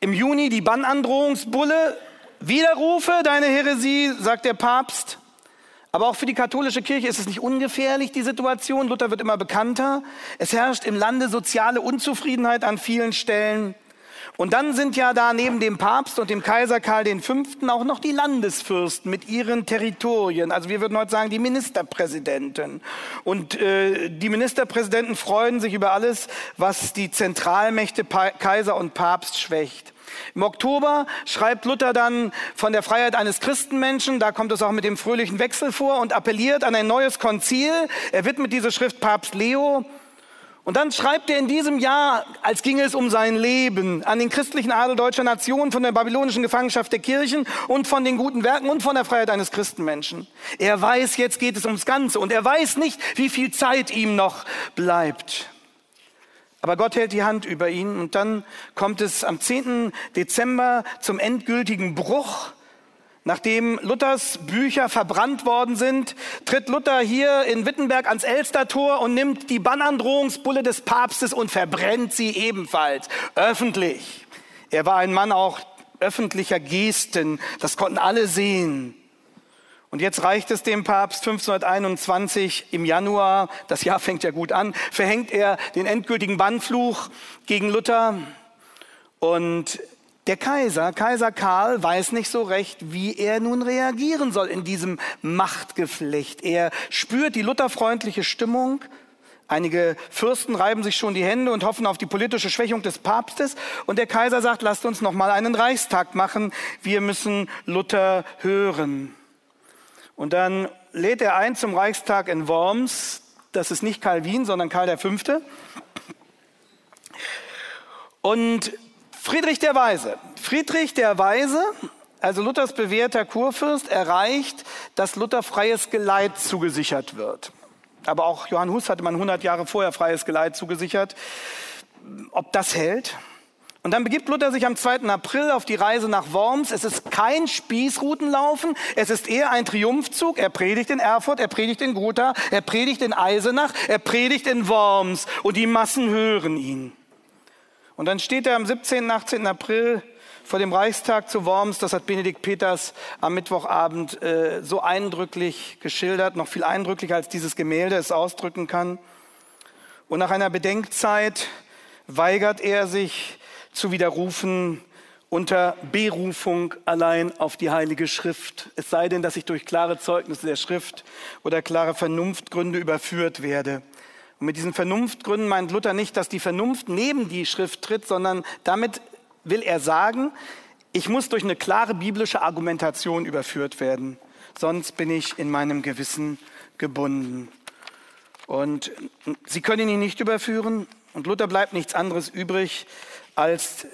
Im Juni die Bannandrohungsbulle. Widerrufe deine Heresie, sagt der Papst. Aber auch für die katholische Kirche ist es nicht ungefährlich, die Situation. Luther wird immer bekannter. Es herrscht im Lande soziale Unzufriedenheit an vielen Stellen. Und dann sind ja da neben dem Papst und dem Kaiser Karl V. auch noch die Landesfürsten mit ihren Territorien. Also wir würden heute sagen, die Ministerpräsidenten. Und äh, die Ministerpräsidenten freuen sich über alles, was die Zentralmächte pa Kaiser und Papst schwächt. Im Oktober schreibt Luther dann von der Freiheit eines Christenmenschen, da kommt es auch mit dem fröhlichen Wechsel vor und appelliert an ein neues Konzil. Er widmet diese Schrift Papst Leo und dann schreibt er in diesem Jahr, als ginge es um sein Leben, an den christlichen Adel deutscher Nation, von der babylonischen Gefangenschaft der Kirchen und von den guten Werken und von der Freiheit eines Christenmenschen. Er weiß, jetzt geht es ums Ganze und er weiß nicht, wie viel Zeit ihm noch bleibt. Aber Gott hält die Hand über ihn und dann kommt es am 10. Dezember zum endgültigen Bruch Nachdem Luthers Bücher verbrannt worden sind, tritt Luther hier in Wittenberg ans Elstertor und nimmt die Bannandrohungsbulle des Papstes und verbrennt sie ebenfalls öffentlich. Er war ein Mann auch öffentlicher Gesten, das konnten alle sehen. Und jetzt reicht es dem Papst 1521 im Januar, das Jahr fängt ja gut an, verhängt er den endgültigen Bannfluch gegen Luther und der Kaiser, Kaiser Karl, weiß nicht so recht, wie er nun reagieren soll in diesem Machtgeflecht. Er spürt die lutherfreundliche Stimmung. Einige Fürsten reiben sich schon die Hände und hoffen auf die politische Schwächung des Papstes. Und der Kaiser sagt, lasst uns noch mal einen Reichstag machen. Wir müssen Luther hören. Und dann lädt er ein zum Reichstag in Worms. Das ist nicht Calvin, sondern Karl V. Und Friedrich der Weise. Friedrich der Weise, also Luthers bewährter Kurfürst, erreicht, dass Luther freies Geleit zugesichert wird. Aber auch Johann Hus hatte man 100 Jahre vorher freies Geleit zugesichert. Ob das hält? Und dann begibt Luther sich am 2. April auf die Reise nach Worms. Es ist kein Spießrutenlaufen, es ist eher ein Triumphzug. Er predigt in Erfurt, er predigt in Gotha, er predigt in Eisenach, er predigt in Worms und die Massen hören ihn. Und dann steht er am 17. 18. April vor dem Reichstag zu Worms, das hat Benedikt Peters am Mittwochabend äh, so eindrücklich geschildert, noch viel eindrücklicher als dieses Gemälde es ausdrücken kann. Und nach einer Bedenkzeit weigert er sich zu widerrufen unter Berufung allein auf die Heilige Schrift. Es sei denn, dass ich durch klare Zeugnisse der Schrift oder klare Vernunftgründe überführt werde. Und mit diesen Vernunftgründen meint Luther nicht, dass die Vernunft neben die Schrift tritt, sondern damit will er sagen, ich muss durch eine klare biblische Argumentation überführt werden, sonst bin ich in meinem Gewissen gebunden. Und sie können ihn nicht überführen und Luther bleibt nichts anderes übrig, als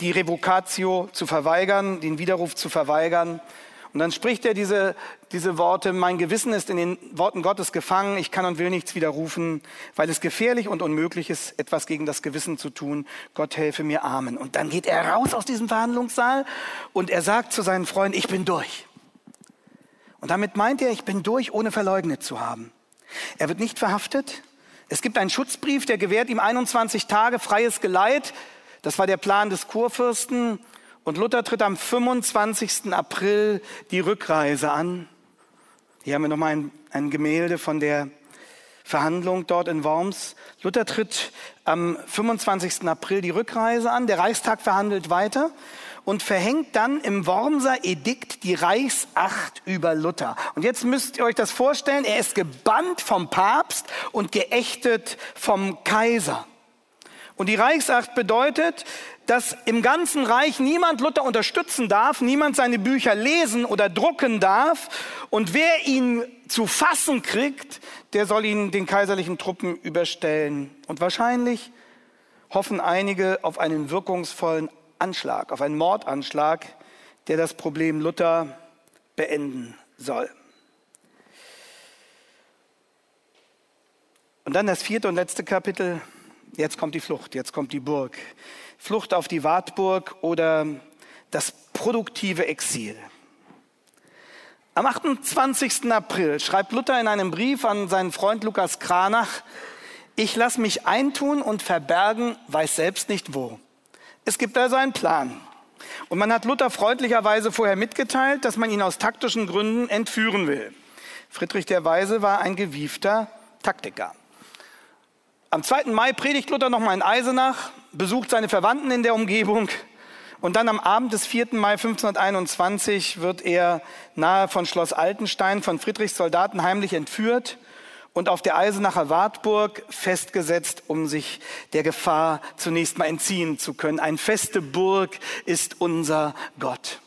die Revocatio zu verweigern, den Widerruf zu verweigern. Und dann spricht er diese, diese Worte, mein Gewissen ist in den Worten Gottes gefangen, ich kann und will nichts widerrufen, weil es gefährlich und unmöglich ist, etwas gegen das Gewissen zu tun. Gott helfe mir, Amen. Und dann geht er raus aus diesem Verhandlungssaal und er sagt zu seinen Freunden, ich bin durch. Und damit meint er, ich bin durch, ohne verleugnet zu haben. Er wird nicht verhaftet. Es gibt einen Schutzbrief, der gewährt ihm 21 Tage freies Geleit das war der Plan des Kurfürsten. Und Luther tritt am 25. April die Rückreise an. Hier haben wir nochmal ein, ein Gemälde von der Verhandlung dort in Worms. Luther tritt am 25. April die Rückreise an. Der Reichstag verhandelt weiter und verhängt dann im Wormser Edikt die Reichsacht über Luther. Und jetzt müsst ihr euch das vorstellen, er ist gebannt vom Papst und geächtet vom Kaiser. Und die Reichsacht bedeutet, dass im ganzen Reich niemand Luther unterstützen darf, niemand seine Bücher lesen oder drucken darf. Und wer ihn zu fassen kriegt, der soll ihn den kaiserlichen Truppen überstellen. Und wahrscheinlich hoffen einige auf einen wirkungsvollen Anschlag, auf einen Mordanschlag, der das Problem Luther beenden soll. Und dann das vierte und letzte Kapitel, Jetzt kommt die Flucht, jetzt kommt die Burg. Flucht auf die Wartburg oder das produktive Exil. Am 28. April schreibt Luther in einem Brief an seinen Freund Lukas Kranach, ich lasse mich eintun und verbergen, weiß selbst nicht wo. Es gibt also einen Plan. Und man hat Luther freundlicherweise vorher mitgeteilt, dass man ihn aus taktischen Gründen entführen will. Friedrich der Weise war ein gewiefter Taktiker. Am 2. Mai predigt Luther nochmal in Eisenach, besucht seine Verwandten in der Umgebung und dann am Abend des 4. Mai 1521 wird er nahe von Schloss Altenstein von Friedrichs Soldaten heimlich entführt und auf der Eisenacher Wartburg festgesetzt, um sich der Gefahr zunächst mal entziehen zu können. Ein feste Burg ist unser Gott.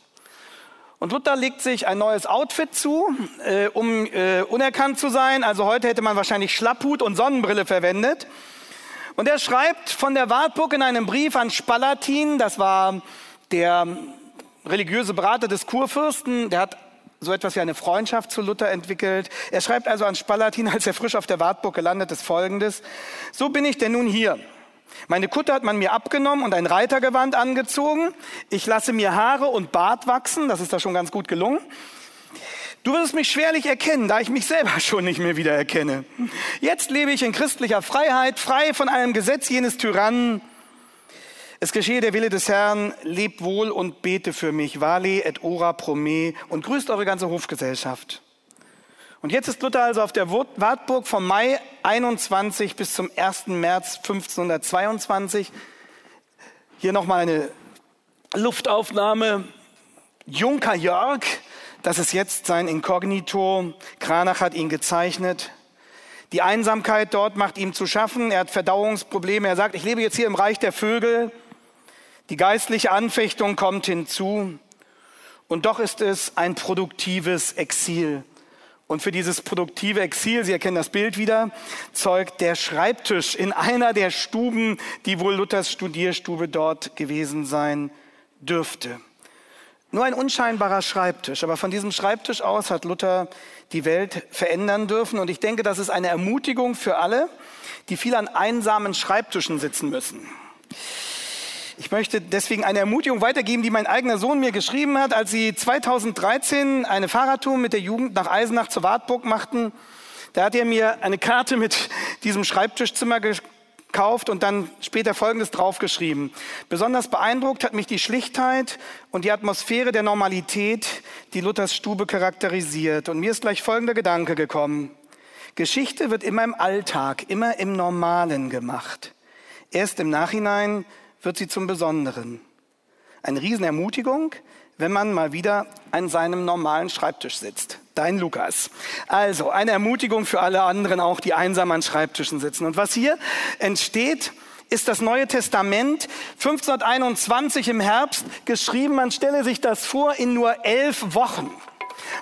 Und Luther legt sich ein neues Outfit zu, äh, um äh, unerkannt zu sein. Also heute hätte man wahrscheinlich Schlapphut und Sonnenbrille verwendet. Und er schreibt von der Wartburg in einem Brief an Spalatin, das war der religiöse Berater des Kurfürsten, der hat so etwas wie eine Freundschaft zu Luther entwickelt. Er schreibt also an Spalatin, als er frisch auf der Wartburg gelandet ist, folgendes. So bin ich denn nun hier. Meine Kutte hat man mir abgenommen und ein Reitergewand angezogen. Ich lasse mir Haare und Bart wachsen. Das ist da schon ganz gut gelungen. Du wirst mich schwerlich erkennen, da ich mich selber schon nicht mehr wieder erkenne. Jetzt lebe ich in christlicher Freiheit, frei von einem Gesetz jenes Tyrannen. Es geschehe der Wille des Herrn, lebt wohl und bete für mich. Vale et ora pro me und grüßt eure ganze Hofgesellschaft. Und jetzt ist Luther also auf der Wartburg vom Mai 21 bis zum 1. März 1522. Hier nochmal eine Luftaufnahme. Junker Jörg, das ist jetzt sein Inkognito. Kranach hat ihn gezeichnet. Die Einsamkeit dort macht ihm zu schaffen. Er hat Verdauungsprobleme. Er sagt, ich lebe jetzt hier im Reich der Vögel. Die geistliche Anfechtung kommt hinzu. Und doch ist es ein produktives Exil. Und für dieses produktive Exil, Sie erkennen das Bild wieder, zeugt der Schreibtisch in einer der Stuben, die wohl Luthers Studierstube dort gewesen sein dürfte. Nur ein unscheinbarer Schreibtisch, aber von diesem Schreibtisch aus hat Luther die Welt verändern dürfen. Und ich denke, das ist eine Ermutigung für alle, die viel an einsamen Schreibtischen sitzen müssen. Ich möchte deswegen eine Ermutigung weitergeben, die mein eigener Sohn mir geschrieben hat, als sie 2013 eine Fahrradtour mit der Jugend nach Eisenach zur Wartburg machten. Da hat er mir eine Karte mit diesem Schreibtischzimmer gekauft und dann später Folgendes draufgeschrieben. Besonders beeindruckt hat mich die Schlichtheit und die Atmosphäre der Normalität, die Luthers Stube charakterisiert. Und mir ist gleich folgender Gedanke gekommen. Geschichte wird immer im Alltag, immer im Normalen gemacht. Erst im Nachhinein wird sie zum Besonderen. Eine Riesenermutigung, wenn man mal wieder an seinem normalen Schreibtisch sitzt. Dein Lukas. Also eine Ermutigung für alle anderen, auch die einsam an Schreibtischen sitzen. Und was hier entsteht, ist das Neue Testament 1521 im Herbst geschrieben. Man stelle sich das vor in nur elf Wochen.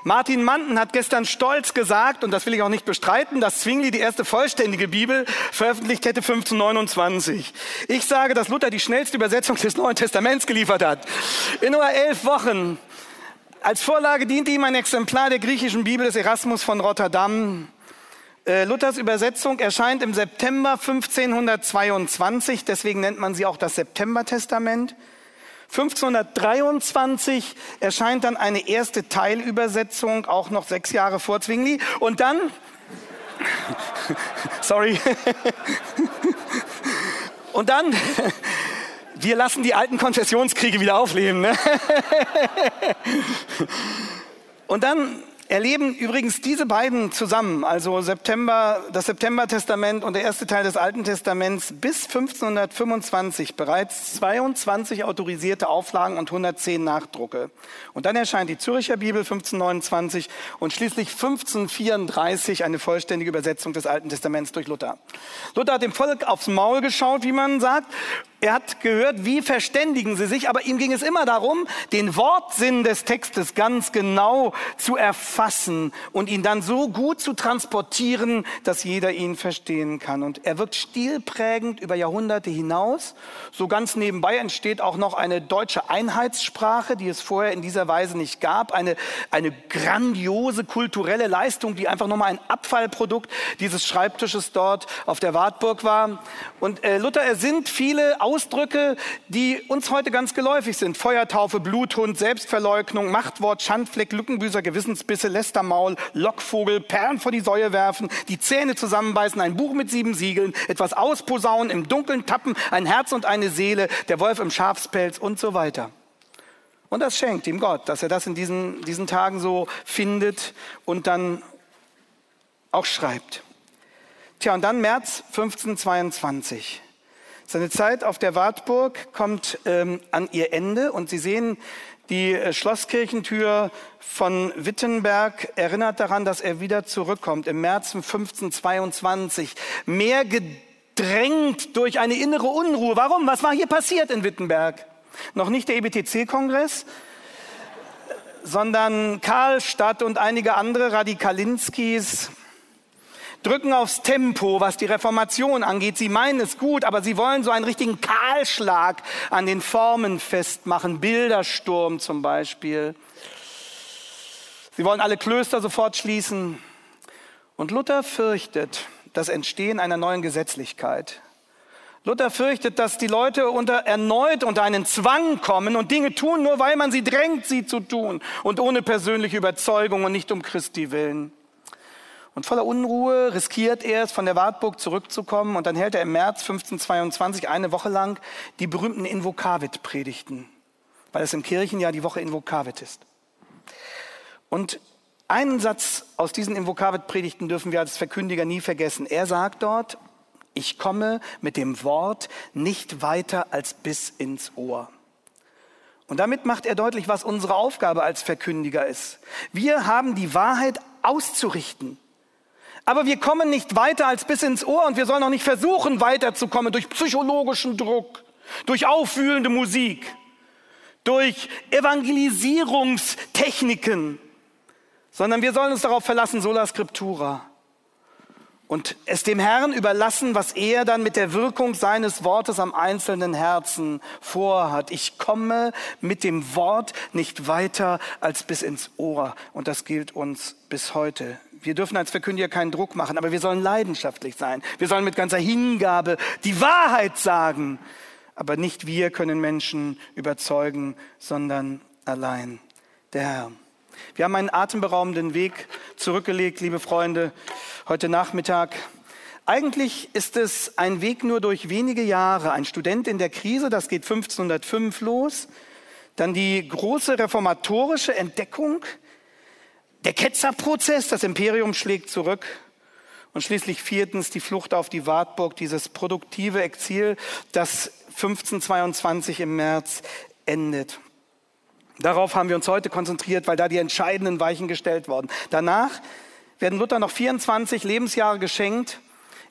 Martin Manten hat gestern stolz gesagt, und das will ich auch nicht bestreiten, dass Zwingli die erste vollständige Bibel veröffentlicht hätte 1529. Ich sage, dass Luther die schnellste Übersetzung des Neuen Testaments geliefert hat. In nur elf Wochen. Als Vorlage diente ihm ein Exemplar der griechischen Bibel des Erasmus von Rotterdam. Äh, Luthers Übersetzung erscheint im September 1522, deswegen nennt man sie auch das September-Testament. 1523 erscheint dann eine erste Teilübersetzung, auch noch sechs Jahre vor Zwingli. Und dann, sorry, und dann, wir lassen die alten Konfessionskriege wieder aufleben. Ne? Und dann erleben übrigens diese beiden zusammen, also September, das September-Testament und der erste Teil des Alten Testaments, bis 1525 bereits 22 autorisierte Auflagen und 110 Nachdrucke. Und dann erscheint die Züricher Bibel 1529 und schließlich 1534 eine vollständige Übersetzung des Alten Testaments durch Luther. Luther hat dem Volk aufs Maul geschaut, wie man sagt, er hat gehört, wie verständigen sie sich, aber ihm ging es immer darum, den Wortsinn des Textes ganz genau zu erfassen und ihn dann so gut zu transportieren, dass jeder ihn verstehen kann. Und er wirkt stilprägend über Jahrhunderte hinaus. So ganz nebenbei entsteht auch noch eine deutsche Einheitssprache, die es vorher in dieser Weise nicht gab. Eine, eine grandiose kulturelle Leistung, die einfach nochmal ein Abfallprodukt dieses Schreibtisches dort auf der Wartburg war. Und äh, Luther ersinnt viele Ausdrücke, die uns heute ganz geläufig sind. Feuertaufe, Bluthund, Selbstverleugnung, Machtwort, Schandfleck, Lückenbüßer, Gewissensbisse, Lästermaul, Lockvogel, Perlen vor die Säue werfen, die Zähne zusammenbeißen, ein Buch mit sieben Siegeln, etwas ausposaunen, im Dunkeln tappen, ein Herz und eine Seele, der Wolf im Schafspelz und so weiter. Und das schenkt ihm Gott, dass er das in diesen, diesen Tagen so findet und dann auch schreibt. Tja, und dann März 1522. Seine Zeit auf der Wartburg kommt ähm, an ihr Ende und Sie sehen, die äh, Schlosskirchentür von Wittenberg erinnert daran, dass er wieder zurückkommt im März 1522. Mehr gedrängt durch eine innere Unruhe. Warum? Was war hier passiert in Wittenberg? Noch nicht der EBTC-Kongress, sondern Karlstadt und einige andere Radikalinskis drücken aufs Tempo, was die Reformation angeht. Sie meinen es gut, aber sie wollen so einen richtigen Kahlschlag an den Formen festmachen. Bildersturm zum Beispiel. Sie wollen alle Klöster sofort schließen. Und Luther fürchtet das Entstehen einer neuen Gesetzlichkeit. Luther fürchtet, dass die Leute unter, erneut unter einen Zwang kommen und Dinge tun, nur weil man sie drängt, sie zu tun und ohne persönliche Überzeugung und nicht um Christi willen. Und voller Unruhe riskiert er es, von der Wartburg zurückzukommen. Und dann hält er im März 1522 eine Woche lang die berühmten Invokavit-Predigten, weil es im Kirchenjahr die Woche Invokavit ist. Und einen Satz aus diesen Invokavit-Predigten dürfen wir als Verkündiger nie vergessen. Er sagt dort, ich komme mit dem Wort nicht weiter als bis ins Ohr. Und damit macht er deutlich, was unsere Aufgabe als Verkündiger ist. Wir haben die Wahrheit auszurichten. Aber wir kommen nicht weiter als bis ins Ohr und wir sollen auch nicht versuchen, weiterzukommen durch psychologischen Druck, durch aufwühlende Musik, durch Evangelisierungstechniken, sondern wir sollen uns darauf verlassen, sola scriptura. Und es dem Herrn überlassen, was er dann mit der Wirkung seines Wortes am einzelnen Herzen vorhat. Ich komme mit dem Wort nicht weiter als bis ins Ohr. Und das gilt uns bis heute. Wir dürfen als Verkündiger keinen Druck machen, aber wir sollen leidenschaftlich sein. Wir sollen mit ganzer Hingabe die Wahrheit sagen. Aber nicht wir können Menschen überzeugen, sondern allein der Herr. Wir haben einen atemberaubenden Weg zurückgelegt, liebe Freunde, heute Nachmittag. Eigentlich ist es ein Weg nur durch wenige Jahre. Ein Student in der Krise, das geht 1505 los. Dann die große reformatorische Entdeckung, der Ketzerprozess, das Imperium schlägt zurück. Und schließlich viertens die Flucht auf die Wartburg, dieses produktive Exil, das 1522 im März endet. Darauf haben wir uns heute konzentriert, weil da die entscheidenden Weichen gestellt wurden. Danach werden Luther noch 24 Lebensjahre geschenkt,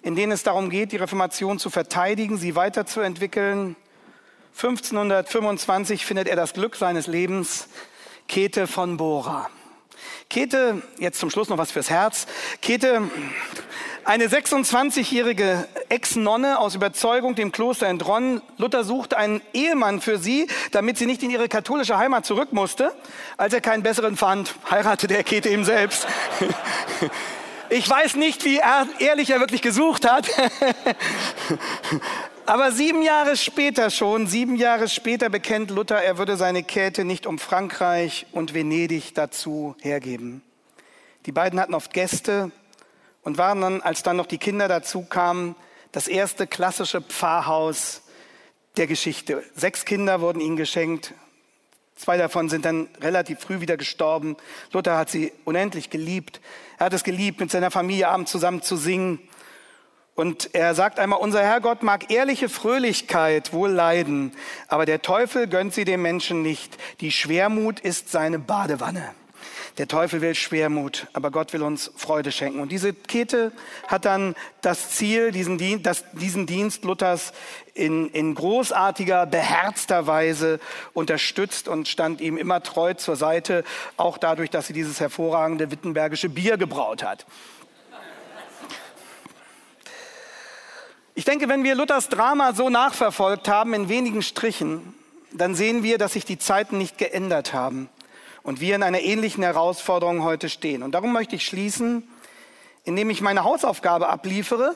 in denen es darum geht, die Reformation zu verteidigen, sie weiterzuentwickeln. 1525 findet er das Glück seines Lebens, Käthe von Bora. Käthe, jetzt zum Schluss noch was fürs Herz. Käthe, eine 26-jährige Ex-Nonne aus Überzeugung dem Kloster entronnen. Luther suchte einen Ehemann für sie, damit sie nicht in ihre katholische Heimat zurück musste. Als er keinen besseren fand, heiratete er Käthe ihm selbst. Ich weiß nicht, wie ehrlich er wirklich gesucht hat. Aber sieben Jahre später schon, sieben Jahre später bekennt Luther, er würde seine Käthe nicht um Frankreich und Venedig dazu hergeben. Die beiden hatten oft Gäste und waren dann, als dann noch die Kinder dazu kamen, das erste klassische Pfarrhaus der Geschichte. Sechs Kinder wurden ihnen geschenkt. Zwei davon sind dann relativ früh wieder gestorben. Luther hat sie unendlich geliebt. Er hat es geliebt, mit seiner Familie abends zusammen zu singen. Und er sagt einmal, unser Herrgott mag ehrliche Fröhlichkeit wohl leiden, aber der Teufel gönnt sie dem Menschen nicht. Die Schwermut ist seine Badewanne. Der Teufel will Schwermut, aber Gott will uns Freude schenken. Und diese Kette hat dann das Ziel, diesen Dienst, das, diesen Dienst Luthers in, in großartiger, beherzter Weise unterstützt und stand ihm immer treu zur Seite, auch dadurch, dass sie dieses hervorragende wittenbergische Bier gebraut hat. Ich denke, wenn wir Luthers Drama so nachverfolgt haben in wenigen Strichen, dann sehen wir, dass sich die Zeiten nicht geändert haben und wir in einer ähnlichen Herausforderung heute stehen. Und darum möchte ich schließen, indem ich meine Hausaufgabe abliefere,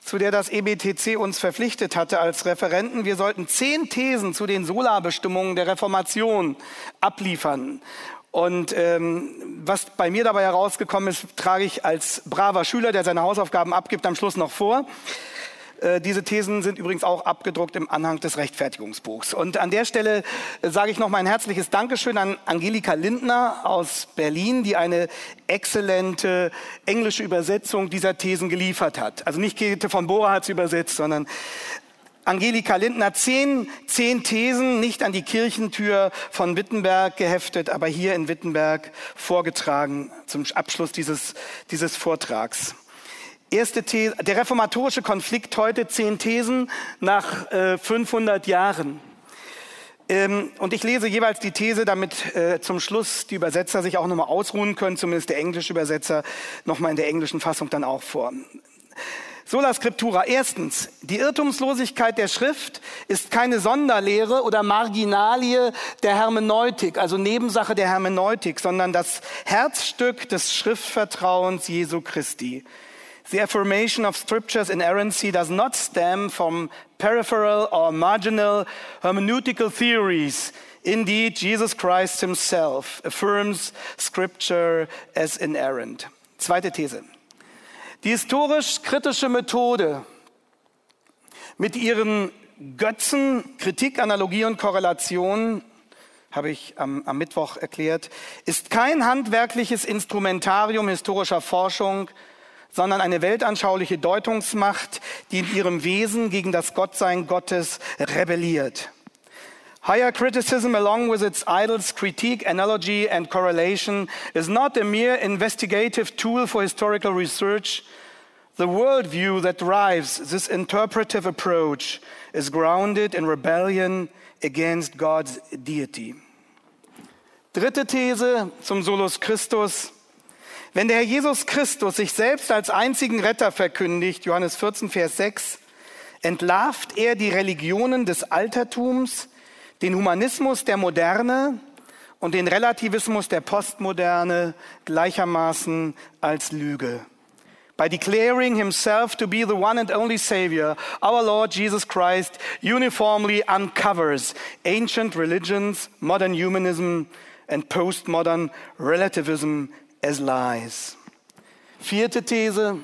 zu der das EBTC uns verpflichtet hatte als Referenten. Wir sollten zehn Thesen zu den Solarbestimmungen der Reformation abliefern. Und ähm, was bei mir dabei herausgekommen ist, trage ich als braver Schüler, der seine Hausaufgaben abgibt, am Schluss noch vor. Äh, diese Thesen sind übrigens auch abgedruckt im Anhang des Rechtfertigungsbuchs. Und an der Stelle äh, sage ich noch mal ein herzliches Dankeschön an Angelika Lindner aus Berlin, die eine exzellente englische Übersetzung dieser Thesen geliefert hat. Also nicht Käthe von Bora hat sie übersetzt, sondern Angelika Lindner zehn, zehn Thesen nicht an die Kirchentür von Wittenberg geheftet, aber hier in Wittenberg vorgetragen zum Abschluss dieses, dieses Vortrags. Erste These, der reformatorische Konflikt heute, zehn Thesen nach äh, 500 Jahren. Ähm, und ich lese jeweils die These, damit äh, zum Schluss die Übersetzer sich auch nochmal ausruhen können, zumindest der englische Übersetzer nochmal in der englischen Fassung dann auch vor. Sola Scriptura. Erstens, die Irrtumslosigkeit der Schrift ist keine Sonderlehre oder Marginalie der Hermeneutik, also Nebensache der Hermeneutik, sondern das Herzstück des Schriftvertrauens Jesu Christi. The affirmation of Scripture's inerrancy does not stem from peripheral or marginal hermeneutical theories. Indeed, Jesus Christ himself affirms Scripture as inerrant. Zweite These. Die historisch-kritische Methode mit ihren Götzen, Kritik, Analogie und Korrelation, habe ich am, am Mittwoch erklärt, ist kein handwerkliches Instrumentarium historischer Forschung, sondern eine weltanschauliche Deutungsmacht, die in ihrem Wesen gegen das Gottsein Gottes rebelliert. Higher criticism, along with its idols, critique, analogy, and correlation, is not a mere investigative tool for historical research. The worldview that drives this interpretive approach is grounded in rebellion against God's deity. Dritte These zum Solus Christus. Wenn der Herr Jesus Christus sich selbst als einzigen Retter verkündigt, Johannes 14, Vers 6, entlarvt er die Religionen des Altertums, den Humanismus der Moderne und den Relativismus der Postmoderne gleichermaßen als Lüge. By declaring himself to be the one and only Savior, our Lord Jesus Christ uniformly uncovers ancient religions, modern humanism, and postmodern relativism as lies. Vierte These.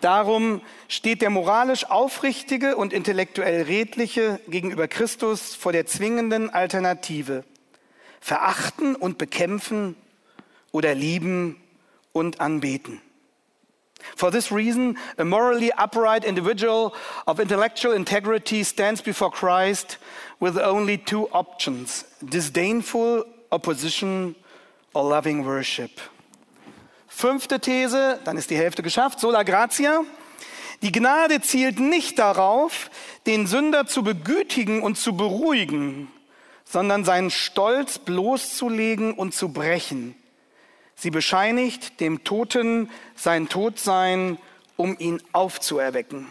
Darum steht der moralisch aufrichtige und intellektuell redliche gegenüber Christus vor der zwingenden Alternative. Verachten und bekämpfen oder lieben und anbeten. For this reason, a morally upright individual of intellectual integrity stands before Christ with only two options disdainful opposition or loving worship. Fünfte These, dann ist die Hälfte geschafft, sola gratia. Die Gnade zielt nicht darauf, den Sünder zu begütigen und zu beruhigen, sondern seinen Stolz bloßzulegen und zu brechen. Sie bescheinigt dem Toten sein Todsein, um ihn aufzuerwecken.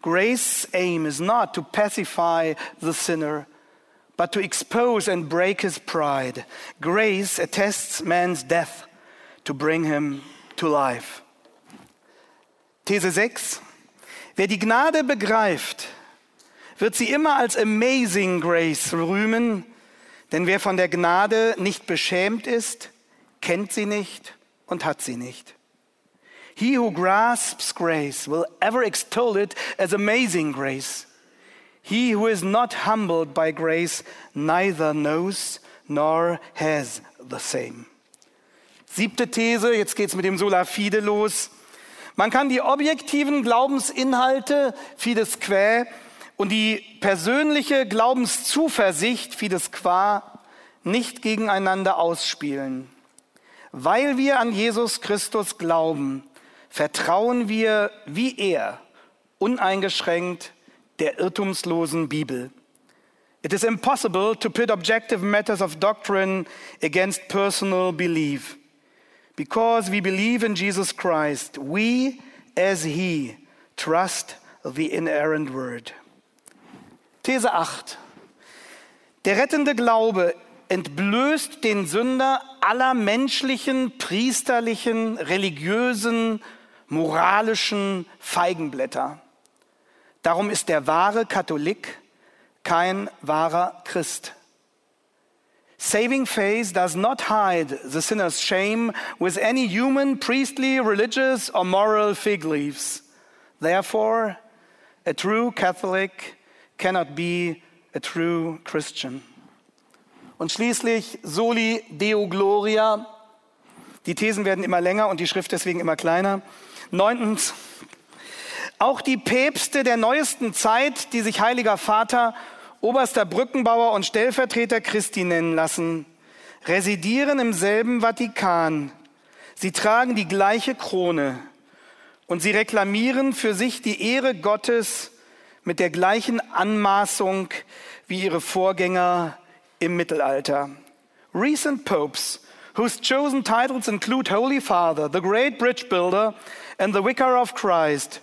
Grace's aim is not to pacify the sinner, but to expose and break his pride. Grace attests man's death to bring him to life. These 6. Wer die Gnade begreift, wird sie immer als Amazing Grace rühmen, denn wer von der Gnade nicht beschämt ist, kennt sie nicht und hat sie nicht. He who grasps grace will ever extol it as amazing grace. He who is not humbled by grace neither knows nor has the same. Siebte These, jetzt geht's mit dem Sola Fide los. Man kann die objektiven Glaubensinhalte, Fides Quae, und die persönliche Glaubenszuversicht, Fides Qua, nicht gegeneinander ausspielen. Weil wir an Jesus Christus glauben, vertrauen wir wie er uneingeschränkt der irrtumslosen Bibel. It is impossible to pit objective matters of doctrine against personal belief. Because we believe in Jesus Christ, we, as He, trust the inerrant Word. These 8. Der rettende Glaube entblößt den Sünder aller menschlichen, priesterlichen, religiösen, moralischen Feigenblätter. Darum ist der wahre Katholik kein wahrer Christ. Saving faith does not hide the sinner's shame with any human, priestly, religious, or moral fig leaves. Therefore, a true Catholic cannot be a true Christian. Und schließlich Soli Deo Gloria. Die Thesen werden immer länger und die Schrift deswegen immer kleiner. Neuntens, auch die Päpste der neuesten Zeit, die sich Heiliger Vater, oberster Brückenbauer und Stellvertreter Christi nennen lassen, residieren im selben Vatikan. Sie tragen die gleiche Krone und sie reklamieren für sich die Ehre Gottes mit der gleichen Anmaßung wie ihre Vorgänger im Mittelalter. Recent popes, whose chosen titles include Holy Father, the Great Bridge Builder, and the Vicar of Christ,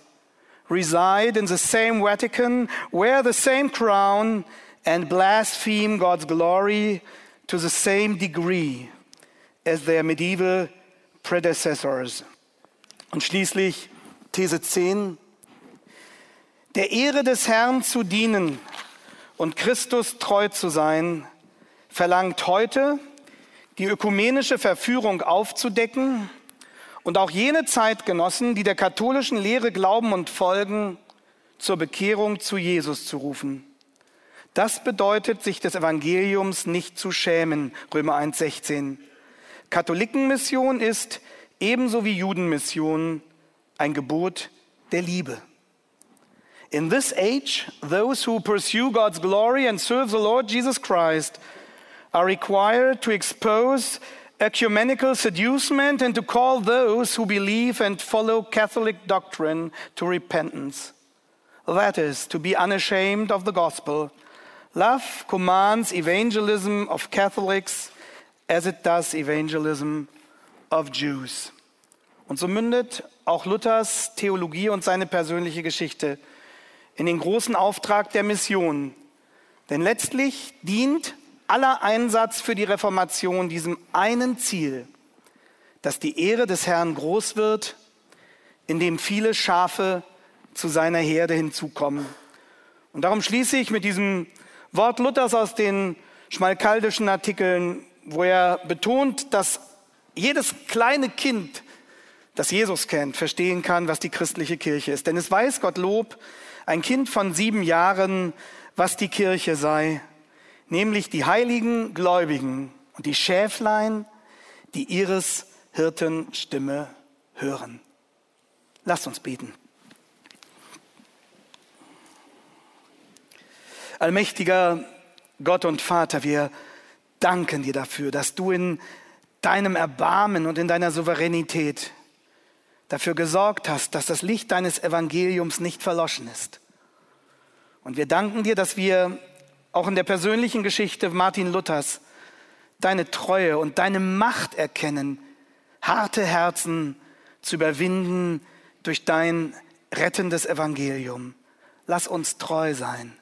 reside in the same Vatican, wear the same crown, and blaspheme God's glory to the same degree as their medieval predecessors. Und schließlich These 10. Der Ehre des Herrn zu dienen und Christus treu zu sein, verlangt heute, die ökumenische Verführung aufzudecken und auch jene Zeitgenossen, die der katholischen Lehre glauben und folgen, zur Bekehrung zu Jesus zu rufen. Das bedeutet, sich des Evangeliums nicht zu schämen, Römer 1,16. Katholikenmission ist ebenso wie Judenmission ein Gebot der Liebe. In this age, those who pursue God's glory and serve the Lord Jesus Christ are required to expose ecumenical seducement and to call those who believe and follow Catholic doctrine to repentance. That is, to be unashamed of the gospel. Love commands evangelism of Catholics as it does evangelism of Jews. Und so mündet auch Luthers Theologie und seine persönliche Geschichte in den großen Auftrag der Mission. Denn letztlich dient aller Einsatz für die Reformation diesem einen Ziel, dass die Ehre des Herrn groß wird, indem viele Schafe zu seiner Herde hinzukommen. Und darum schließe ich mit diesem Wort Luthers aus den schmalkaldischen Artikeln, wo er betont, dass jedes kleine Kind, das Jesus kennt, verstehen kann, was die christliche Kirche ist. Denn es weiß Gottlob, ein Kind von sieben Jahren, was die Kirche sei nämlich die heiligen Gläubigen und die Schäflein, die ihres Hirten Stimme hören. Lasst uns beten. Allmächtiger Gott und Vater, wir danken dir dafür, dass du in deinem Erbarmen und in deiner Souveränität dafür gesorgt hast, dass das Licht deines Evangeliums nicht verloschen ist. Und wir danken dir, dass wir auch in der persönlichen Geschichte Martin Luthers deine Treue und deine Macht erkennen, harte Herzen zu überwinden durch dein rettendes Evangelium. Lass uns treu sein,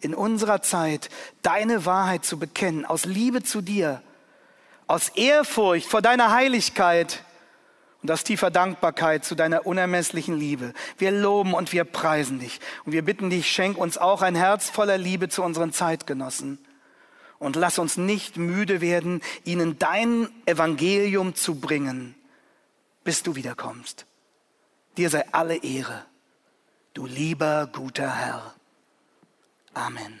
in unserer Zeit deine Wahrheit zu bekennen, aus Liebe zu dir, aus Ehrfurcht vor deiner Heiligkeit und aus tiefer Dankbarkeit zu deiner unermesslichen Liebe. Wir loben und wir preisen dich und wir bitten dich, schenk uns auch ein Herz voller Liebe zu unseren Zeitgenossen und lass uns nicht müde werden, ihnen dein Evangelium zu bringen, bis du wiederkommst. Dir sei alle Ehre, du lieber guter Herr. Amen.